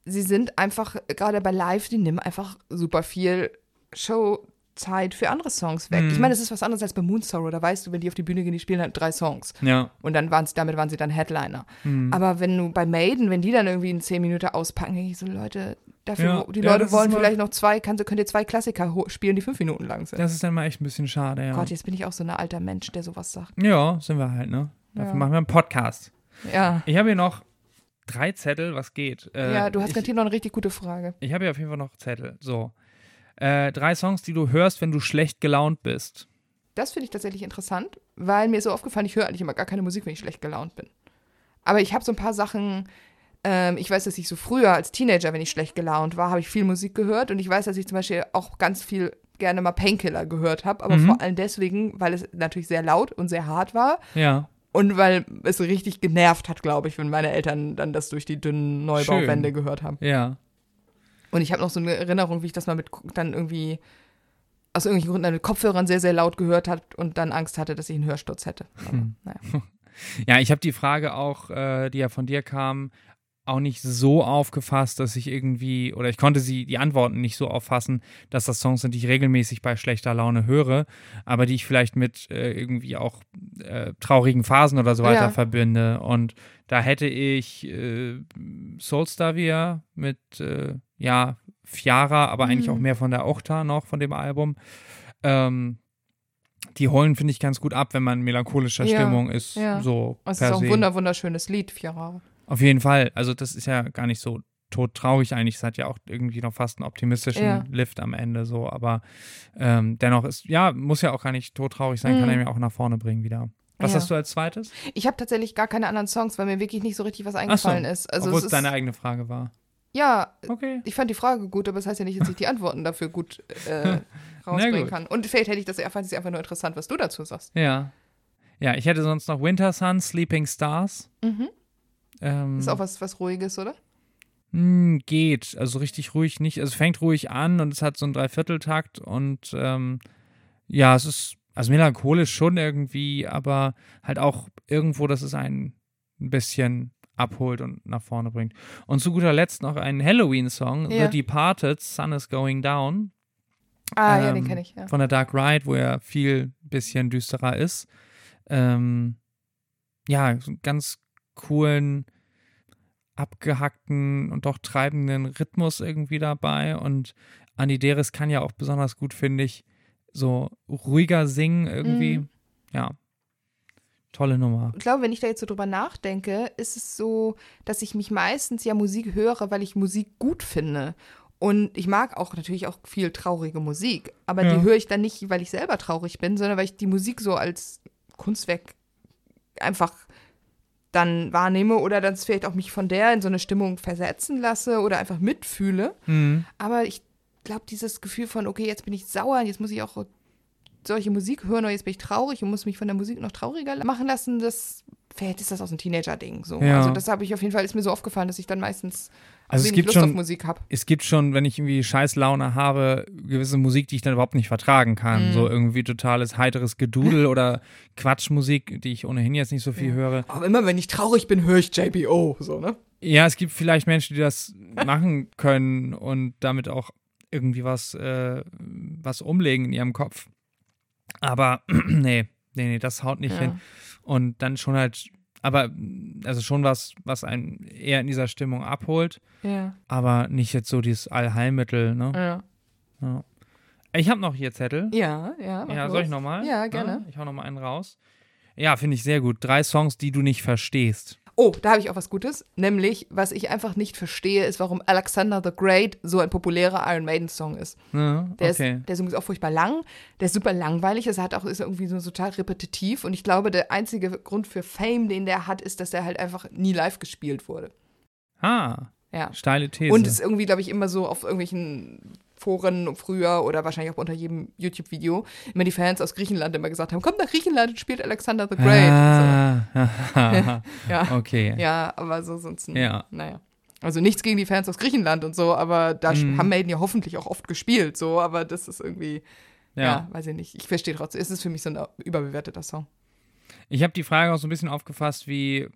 Sie sind einfach, gerade bei Live, die nehmen einfach super viel Showzeit für andere Songs weg. Mhm. Ich meine, das ist was anderes als bei Moonsorrow. Da weißt du, wenn die auf die Bühne gehen, die spielen halt drei Songs. Ja. Und dann waren sie, damit waren sie dann Headliner. Mhm. Aber wenn du bei Maiden, wenn die dann irgendwie in zehn Minuten auspacken, denke ich so, Leute, dafür, Ja, die ja, Leute wollen vielleicht noch zwei, kann, könnt ihr zwei Klassiker spielen, die fünf Minuten lang sind. Das ist dann mal echt ein bisschen schade, ja. Gott, jetzt bin ich auch so ein alter Mensch, der sowas sagt. Ja, sind wir halt, ne? Dafür Ja. machen wir einen Podcast. Ja. Ich habe hier noch drei Zettel, was geht. Äh, ja, du hast ich, garantiert noch eine richtig gute Frage. ich habe hier auf jeden Fall noch Zettel. So. Äh, drei Songs, die du hörst, wenn du schlecht gelaunt bist. Das finde ich tatsächlich interessant, weil mir ist so aufgefallen, ich höre eigentlich immer gar keine Musik, wenn ich schlecht gelaunt bin. Aber ich habe so ein paar Sachen, ähm, ich weiß, dass ich so früher als Teenager, wenn ich schlecht gelaunt war, habe ich viel Musik gehört und ich weiß, dass ich zum Beispiel auch ganz viel gerne mal Painkiller gehört habe, aber Mhm. vor allem deswegen, weil es natürlich sehr laut und sehr hart war Ja. und weil es richtig genervt hat, glaube ich, wenn meine Eltern dann das durch die dünnen Neubauwände gehört haben. Ja. Und ich habe noch so eine Erinnerung, wie ich das mal mit dann irgendwie aus irgendwelchen Gründen mit Kopfhörern sehr, sehr laut gehört habe und dann Angst hatte, dass ich einen Hörsturz hätte. Aber, Hm. naja. <laughs> Ja, ich habe die Frage auch, äh, die ja von dir kam, auch nicht so aufgefasst, dass ich irgendwie, oder ich konnte sie, die Antworten nicht so auffassen, dass das Songs sind, die ich regelmäßig bei schlechter Laune höre, aber die ich vielleicht mit äh, irgendwie auch äh, traurigen Phasen oder so weiter Ja. verbinde. Und da hätte ich äh, Soulstar mit, äh, ja, Fiara, aber eigentlich Mhm. auch mehr von der Ochta noch, von dem Album. Ähm, die holen, finde ich, ganz gut ab, wenn man in melancholischer Ja, Stimmung ist. ja. So Es ist auch ein wunder, wunderschönes Lied, Fiara. Auf jeden Fall. Also das ist ja gar nicht so todtraurig eigentlich. Es hat ja auch irgendwie noch fast einen optimistischen Ja. Lift am Ende so. Aber ähm, dennoch ist, ja, muss ja auch gar nicht todtraurig sein, kann Mhm. er mir auch nach vorne bringen wieder. Was Ja. hast du als zweites? Ich habe tatsächlich gar keine anderen Songs, weil mir wirklich nicht so richtig was eingefallen ist. Also Obwohl es es deine eigene Frage war. ja, Okay. ich fand die Frage gut, aber das heißt ja nicht, dass ich die Antworten dafür gut äh, <laughs> rausbringen gut. kann. Und vielleicht hätte ich das einfach, ist einfach nur interessant, was du dazu sagst. Ja. Ja, ich hätte sonst noch Winter Sun, Sleeping Stars. Mhm. Ähm, Ist auch was, was Ruhiges, oder? Hm, geht. Also richtig ruhig nicht. Also es fängt ruhig an und es hat so einen Dreivierteltakt und ähm, ja, es ist, also melancholisch schon irgendwie, aber halt auch irgendwo, dass es einen ein bisschen abholt und nach vorne bringt. Und zu guter Letzt noch ein Halloween-Song, Ja. The Departed, Sun is Going Down, Ah, ja, Ähm, den kenne ich, ja. von der Dark Ride, wo er viel bisschen düsterer ist. Ähm, ja, einen ganz coolen, abgehackten und doch treibenden Rhythmus irgendwie dabei. Und Andy Deris kann ja auch besonders gut, finde ich, so ruhiger singen irgendwie. Mhm. Ja. Tolle Nummer. Ich glaube, wenn ich da jetzt so drüber nachdenke, ist es so, dass ich mich meistens ja Musik höre, weil ich Musik gut finde. Und ich mag auch natürlich auch viel traurige Musik, aber Ja. die höre ich dann nicht, weil ich selber traurig bin, sondern weil ich die Musik so als Kunstwerk einfach dann wahrnehme oder dann vielleicht auch mich von der in so eine Stimmung versetzen lasse oder einfach mitfühle. Mhm. Aber ich glaube, dieses Gefühl von, okay, jetzt bin ich sauer, jetzt muss ich auch solche Musik hören oder jetzt bin ich traurig und muss mich von der Musik noch trauriger machen lassen, das vielleicht ist das aus einem Teenager-Ding so. Ja. Also das habe ich auf jeden Fall, ist mir so aufgefallen, dass ich dann meistens Also es gibt Lust schon- auf Musik habe. es gibt schon, wenn ich irgendwie Scheißlaune habe, gewisse Musik, die ich dann überhaupt nicht vertragen kann. Mhm. So irgendwie totales heiteres Gedudel <laughs> oder Quatschmusik, die ich ohnehin jetzt nicht so viel Ja. höre. Aber immer wenn ich traurig bin, höre ich JBO, so, ne? Ja, es gibt vielleicht Menschen, die das machen können und damit auch irgendwie was, äh, was umlegen in ihrem Kopf. Aber <clears throat> nee, nee, nee, das haut nicht Ja. hin. Und dann schon halt, aber also schon was, was einen eher in dieser Stimmung abholt, Ja, aber nicht jetzt so dieses Allheilmittel, ne? ja. Ja. Ich habe noch hier Zettel. Ja, ja. Ja, los. soll ich nochmal? Ja, gerne. ich hau nochmal einen raus. Ja, finde ich sehr gut. Drei Songs, die du nicht verstehst. Oh, da habe ich auch was Gutes. Nämlich, was ich einfach nicht verstehe, ist, warum Alexander the Great so ein populärer Iron Maiden-Song ist. Ja, Der, okay. ist, der Song ist auch furchtbar lang, der ist super langweilig, es hat auch, ist irgendwie so total repetitiv und ich glaube, der einzige Grund für Fame, den der hat, ist, dass er halt einfach nie live gespielt wurde. ah, Ja. steile These. Und ist irgendwie, glaube ich, immer so auf irgendwelchen Foren früher oder wahrscheinlich auch unter jedem YouTube-Video immer die Fans aus Griechenland immer gesagt haben, kommt nach Griechenland und spielt Alexander the Great. Ah, So. <laughs> ja. okay. ja, aber so sonst, Ja. naja. Also nichts gegen die Fans aus Griechenland und so, aber da Mhm. haben Maiden ja hoffentlich auch oft gespielt, so, aber das ist irgendwie, ja, ja. weiß ich nicht. Ich verstehe trotzdem, es ist für mich so ein überbewerteter Song. Ich habe die Frage auch so ein bisschen aufgefasst, wie,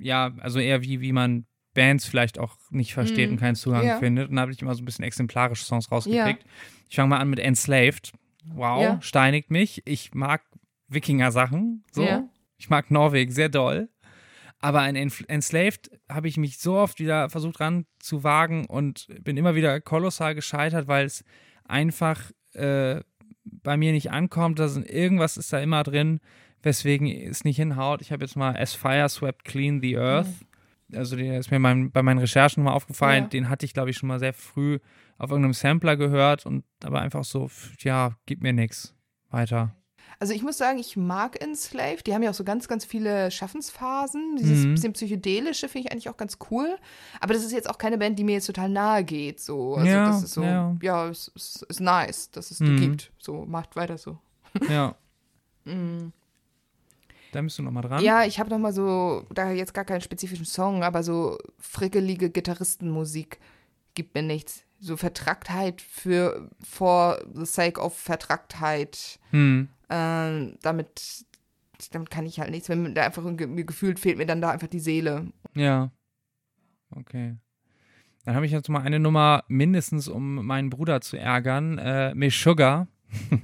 ja, also eher wie, wie man Bands vielleicht auch nicht versteht Mhm. und keinen Zugang Ja. findet. Und da habe ich immer so ein bisschen exemplarische Songs rausgepickt. Ich fange mal an mit Enslaved. Wow, Ja. steinigt mich. Ich mag Wikinger-Sachen. So. Ja. Ich mag Norwegen sehr doll. Aber an Enslaved habe ich mich so oft wieder versucht ranzuwagen und bin immer wieder kolossal gescheitert, weil es einfach äh, bei mir nicht ankommt. Da sind, irgendwas ist da immer drin, weswegen es nicht hinhaut. Ich habe jetzt mal As Fire Swept Clean the Earth. Also der ist mir mein, bei meinen Recherchen mal aufgefallen. Ja. Den hatte ich, glaube ich, schon mal sehr früh auf irgendeinem Sampler gehört und aber einfach so, ja, gib mir nix. Weiter. Also ich muss sagen, ich mag Enslaved. Die haben ja auch so ganz, ganz viele Schaffensphasen. Dieses Mhm. bisschen psychedelische finde ich eigentlich auch ganz cool. Aber das ist jetzt auch keine Band, die mir jetzt total nahe geht. So. Also Ja, das ist so, ja, ja. es ist, ist nice, dass es die Mhm. gibt. So, macht weiter so. Ja. <laughs> Mhm. Da bist du nochmal dran. Ja, ich habe noch mal so, da jetzt gar keinen spezifischen Song, aber so frickelige Gitarristenmusik gibt mir nichts. So Vertracktheit für for the sake of Vertracktheit. Hm. Ähm, damit, damit kann ich halt nichts. Wenn da einfach mir gefühlt fehlt mir dann da einfach die Seele. Ja. Okay. Dann habe ich jetzt mal eine Nummer mindestens, um meinen Bruder zu ärgern. Äh, Miss Sugar.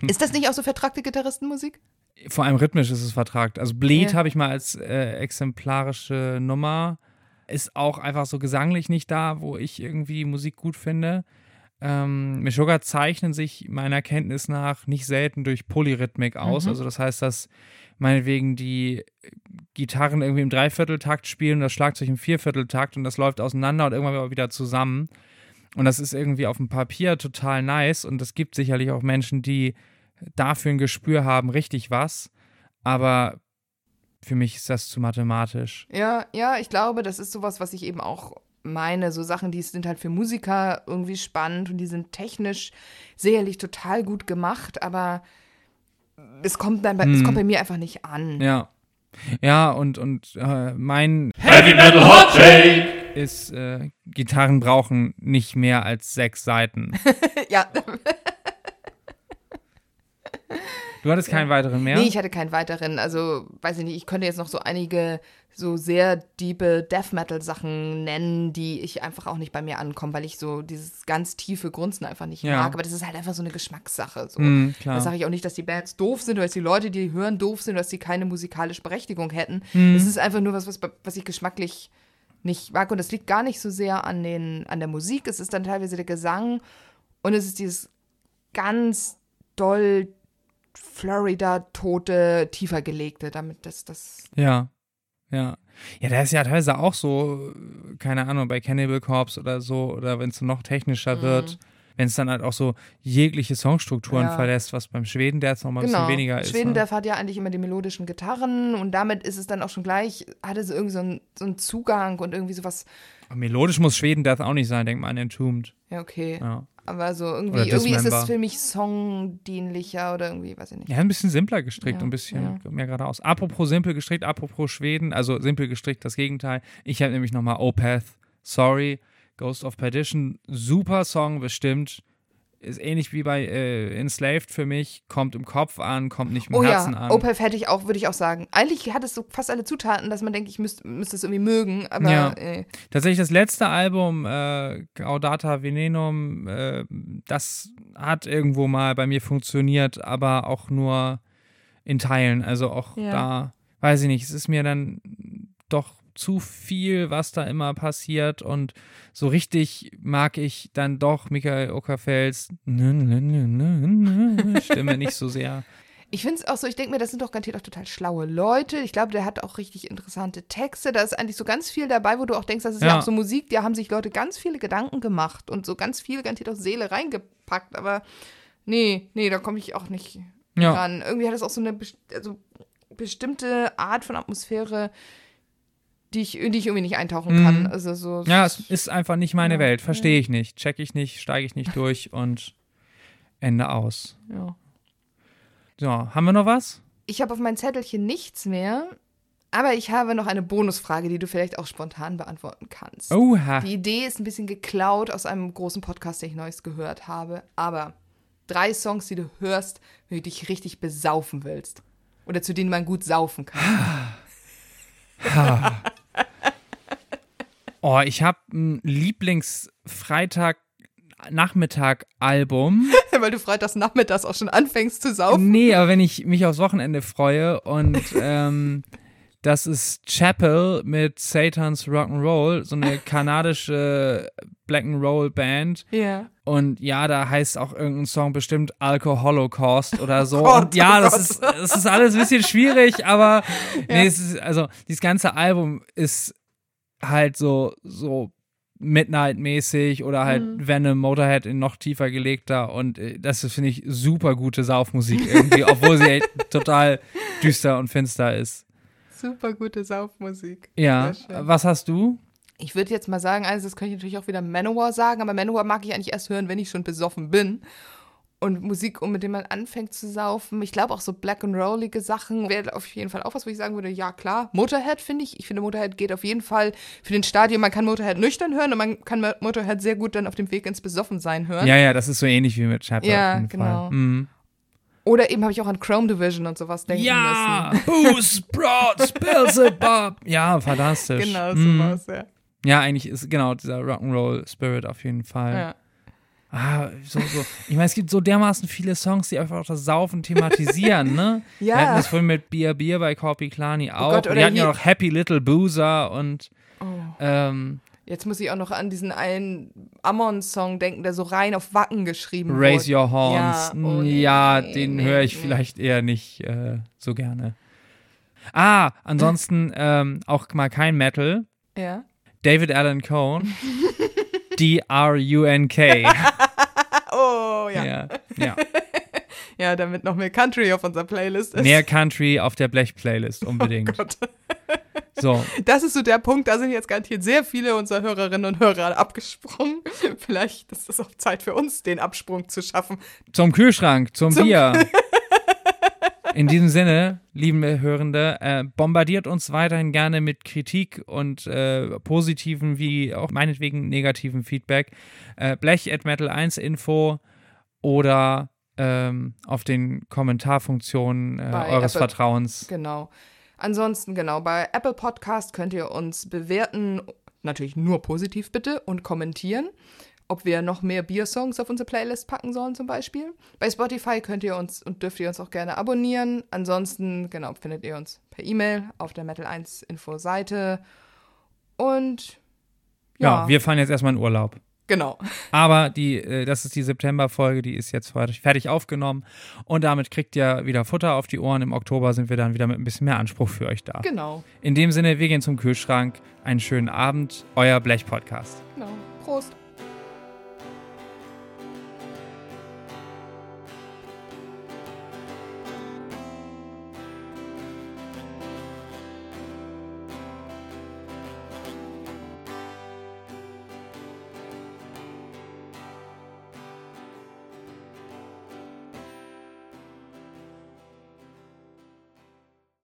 Ist das nicht auch so vertrackte Gitarristenmusik? Vor allem rhythmisch ist es vertragt. Also Bleed Ja. habe ich mal als äh, exemplarische Nummer. Ist auch einfach so gesanglich nicht da, wo ich irgendwie Musik gut finde. Ähm, Sugar zeichnen sich meiner Kenntnis nach nicht selten durch Polyrhythmik aus. Mhm. Also das heißt, dass meinetwegen die Gitarren irgendwie im Dreivierteltakt spielen und das Schlagzeug im Viervierteltakt und das läuft auseinander und irgendwann wieder zusammen. Und das ist irgendwie auf dem Papier total nice und es gibt sicherlich auch Menschen, die dafür ein Gespür haben, richtig was. Aber für mich ist das zu mathematisch. Ja, ja, ich glaube, das ist sowas, was ich eben auch meine. So Sachen, die sind halt für Musiker irgendwie spannend und die sind technisch sicherlich total gut gemacht, aber es kommt dann bei, es Hm. kommt bei mir einfach nicht an. Ja. Ja, und, und äh, mein Heavy Metal Hot Take. ist, äh, Gitarren brauchen nicht mehr als sechs Seiten. <laughs> ja. Du hattest keinen weiteren mehr? Nee, ich hatte keinen weiteren. Also, weiß ich nicht, ich könnte jetzt noch so einige so sehr diepe Death Metal Sachen nennen, die ich einfach auch nicht bei mir ankommen, weil ich so dieses ganz tiefe Grunzen einfach nicht Ja. mag. Aber das ist halt einfach so eine Geschmackssache. So. Klar. Da sage ich auch nicht, dass die Bands doof sind oder dass die Leute, die hören, doof sind oder dass sie keine musikalische Berechtigung hätten. Es ist einfach nur was, was, was ich geschmacklich nicht mag. Und das liegt gar nicht so sehr an, den, an der Musik. Es ist dann teilweise der Gesang und es ist dieses ganz doll Florida-tote, tiefer gelegte, damit das, das. Ja. Ja. Ja, da ist ja teilweise auch so, keine Ahnung, bei Cannibal Corpse oder so, oder wenn es noch technischer wird, wenn es dann halt auch so jegliche Songstrukturen Mhm. Ja. verlässt, was beim Schweden der jetzt noch mal ein Genau. bisschen weniger ist. Schweden, ne? hat ja eigentlich immer die melodischen Gitarren und damit ist es dann auch schon gleich, hatte so irgendwie so einen, so einen Zugang und irgendwie sowas. Aber Melodisch muss Schweden auch nicht sein, denkt man an Entombed. Ja, okay. Ja. Aber so irgendwie, irgendwie ist es für mich songdienlicher oder irgendwie, weiß ich nicht. Ja, ein bisschen simpler gestrickt Ja, ein bisschen ja. mehr geradeaus. Apropos simpel gestrickt, apropos Schweden, also simpel gestrickt, das Gegenteil. Ich habe nämlich nochmal Opeth, Sorry, Ghost of Perdition, super Song bestimmt. Ist ähnlich wie bei äh, Enslaved für mich, kommt im Kopf an, kommt nicht im Oh Herzen ja, an. Opeth hätte ich auch, würde ich auch sagen. Eigentlich hat es so fast alle Zutaten, dass man denkt, ich müsste müsst es irgendwie mögen, aber Ja. äh, Tatsächlich das letzte Album, äh, Gaudata Venenum, äh, das hat irgendwo mal bei mir funktioniert, aber auch nur in Teilen. Also auch Ja. da, weiß ich nicht, es ist mir dann doch zu viel, was da immer passiert und so richtig mag ich dann doch Michael Ockerfelds <laughs> Stimme nicht so sehr. ich finde es auch so, ich denke mir, das sind doch garantiert auch total schlaue Leute. Ich glaube, der hat auch richtig interessante Texte. Da ist eigentlich so ganz viel dabei, wo du auch denkst, das ist ja, Ja. auch so Musik, da haben sich Leute ganz viele Gedanken gemacht und so ganz viel garantiert auch Seele reingepackt. Aber nee, nee, da komme ich auch nicht Ja. ran. Irgendwie hat es auch so eine also, bestimmte Art von Atmosphäre, die ich, in die ich irgendwie nicht eintauchen kann. Mhm. Also so. Ja, es ist einfach nicht meine Ja, Welt. Verstehe ich nicht. Check ich nicht, steige ich nicht <laughs> durch und Ende aus. ja. So, haben wir noch was? Ich habe auf meinem Zettelchen nichts mehr, aber ich habe noch eine Bonusfrage, die du vielleicht auch spontan beantworten kannst. Oha. Die Idee ist ein bisschen geklaut aus einem großen Podcast, den ich neues gehört habe. Aber drei Songs, die du hörst, wenn du dich richtig besaufen willst. Oder zu denen man gut saufen kann. <laughs> <laughs> Oh, ich habe ein Lieblings-Freitag-Nachmittag-Album. <laughs> Weil du freitags nachmittags auch schon anfängst zu saufen. Nee, aber wenn ich mich aufs Wochenende freue und <laughs> ähm, das ist Chapel mit Satan's Rock'n'Roll, so eine <laughs> kanadische Black'n'Roll Band. Ja. Und ja, da heißt auch irgendein Song bestimmt Alcoholocaust oder so. Gott, und ja, oh das ist, das ist alles ein bisschen schwierig, aber nee, es ist, also dieses ganze Album ist halt so, so Midnight-mäßig oder halt Mhm. Venom Motorhead in noch tiefer gelegter und äh, das ist, finde ich, super gute Saufmusik irgendwie, <laughs> obwohl sie echt total düster und finster ist. Super gute Saufmusik. Ja, was hast du? Ich würde jetzt mal sagen, also das könnte ich natürlich auch wieder Manowar sagen, aber Manowar mag ich eigentlich erst hören, wenn ich schon besoffen bin. Und Musik, um mit dem man anfängt zu saufen. Ich glaube auch so Black and Rollige Sachen wäre auf jeden Fall auch was, wo ich sagen würde, ja klar. Motorhead finde ich. Ich finde Motorhead geht auf jeden Fall für den Stadion. Man kann Motorhead nüchtern hören und man kann Motorhead sehr gut dann auf dem Weg ins Besoffensein hören. Ja, ja, das ist so ähnlich wie mit Chapel. Ja, genau. Mhm. Oder eben habe ich auch an Chrome Division und sowas denken Ja, müssen. Booze, <laughs> Broad, Beelzebub. Ja, fantastisch. Genau, Mhm. sowas, ja. Ja, eigentlich ist genau dieser Rock'n'Roll Spirit auf jeden Fall. ja. Ah, so, so. Ich meine, es gibt so dermaßen viele Songs, die einfach auch das Saufen thematisieren, ne? <laughs> Ja. Oh Wir hatten das vorhin mit Bier Bier bei Corpi Klani auch. Gott, Und oder wir hatten ja noch Happy Little Boozer und Oh. ähm, Jetzt muss ich auch noch an diesen einen Ammon-Song denken, der so rein auf Wacken geschrieben Raise wurde. Your Horns. Ja, oh, ja nee, den nee, höre ich nee. vielleicht eher nicht äh, so gerne. Ah, ansonsten ähm, auch mal kein Metal. Ja. David Allen Cohn. <laughs> D-R-U-N-K. <laughs> Oh, ja. ja. ja. <laughs> Ja, damit noch mehr Country auf unserer Playlist ist. Mehr Country auf der Blech-Playlist, unbedingt. Oh Gott. <laughs> So, Das ist so der Punkt, da sind jetzt garantiert sehr viele unserer Hörerinnen und Hörer abgesprungen. Vielleicht ist es auch Zeit für uns, den Absprung zu schaffen. zum Kühlschrank, zum, Zum- Bier. In diesem Sinne, lieben Hörende, äh, bombardiert uns weiterhin gerne mit Kritik und äh, positiven wie auch meinetwegen negativen Feedback. Äh, Blech at Metal 1 Info oder ähm, auf den Kommentarfunktionen äh, eures Apple. Vertrauens. Genau. Ansonsten, genau, bei Apple Podcast könnt ihr uns bewerten, natürlich nur positiv bitte, und kommentieren, ob wir noch mehr Biersongs auf unsere Playlist packen sollen zum Beispiel. Bei Spotify könnt ihr uns und dürft ihr uns auch gerne abonnieren. Ansonsten, genau, findet ihr uns per E-Mail auf der Metal 1 Info-Seite. Und Ja, ja, wir fahren jetzt erstmal in Urlaub. genau. <laughs> Aber die, äh, das ist die September-Folge, die ist jetzt fertig aufgenommen. Und damit kriegt ihr wieder Futter auf die Ohren. Im Oktober sind wir dann wieder mit ein bisschen mehr Anspruch für euch da. Genau. In dem Sinne, wir gehen zum Kühlschrank. Einen schönen Abend. Euer Blech-Podcast. Genau. Prost.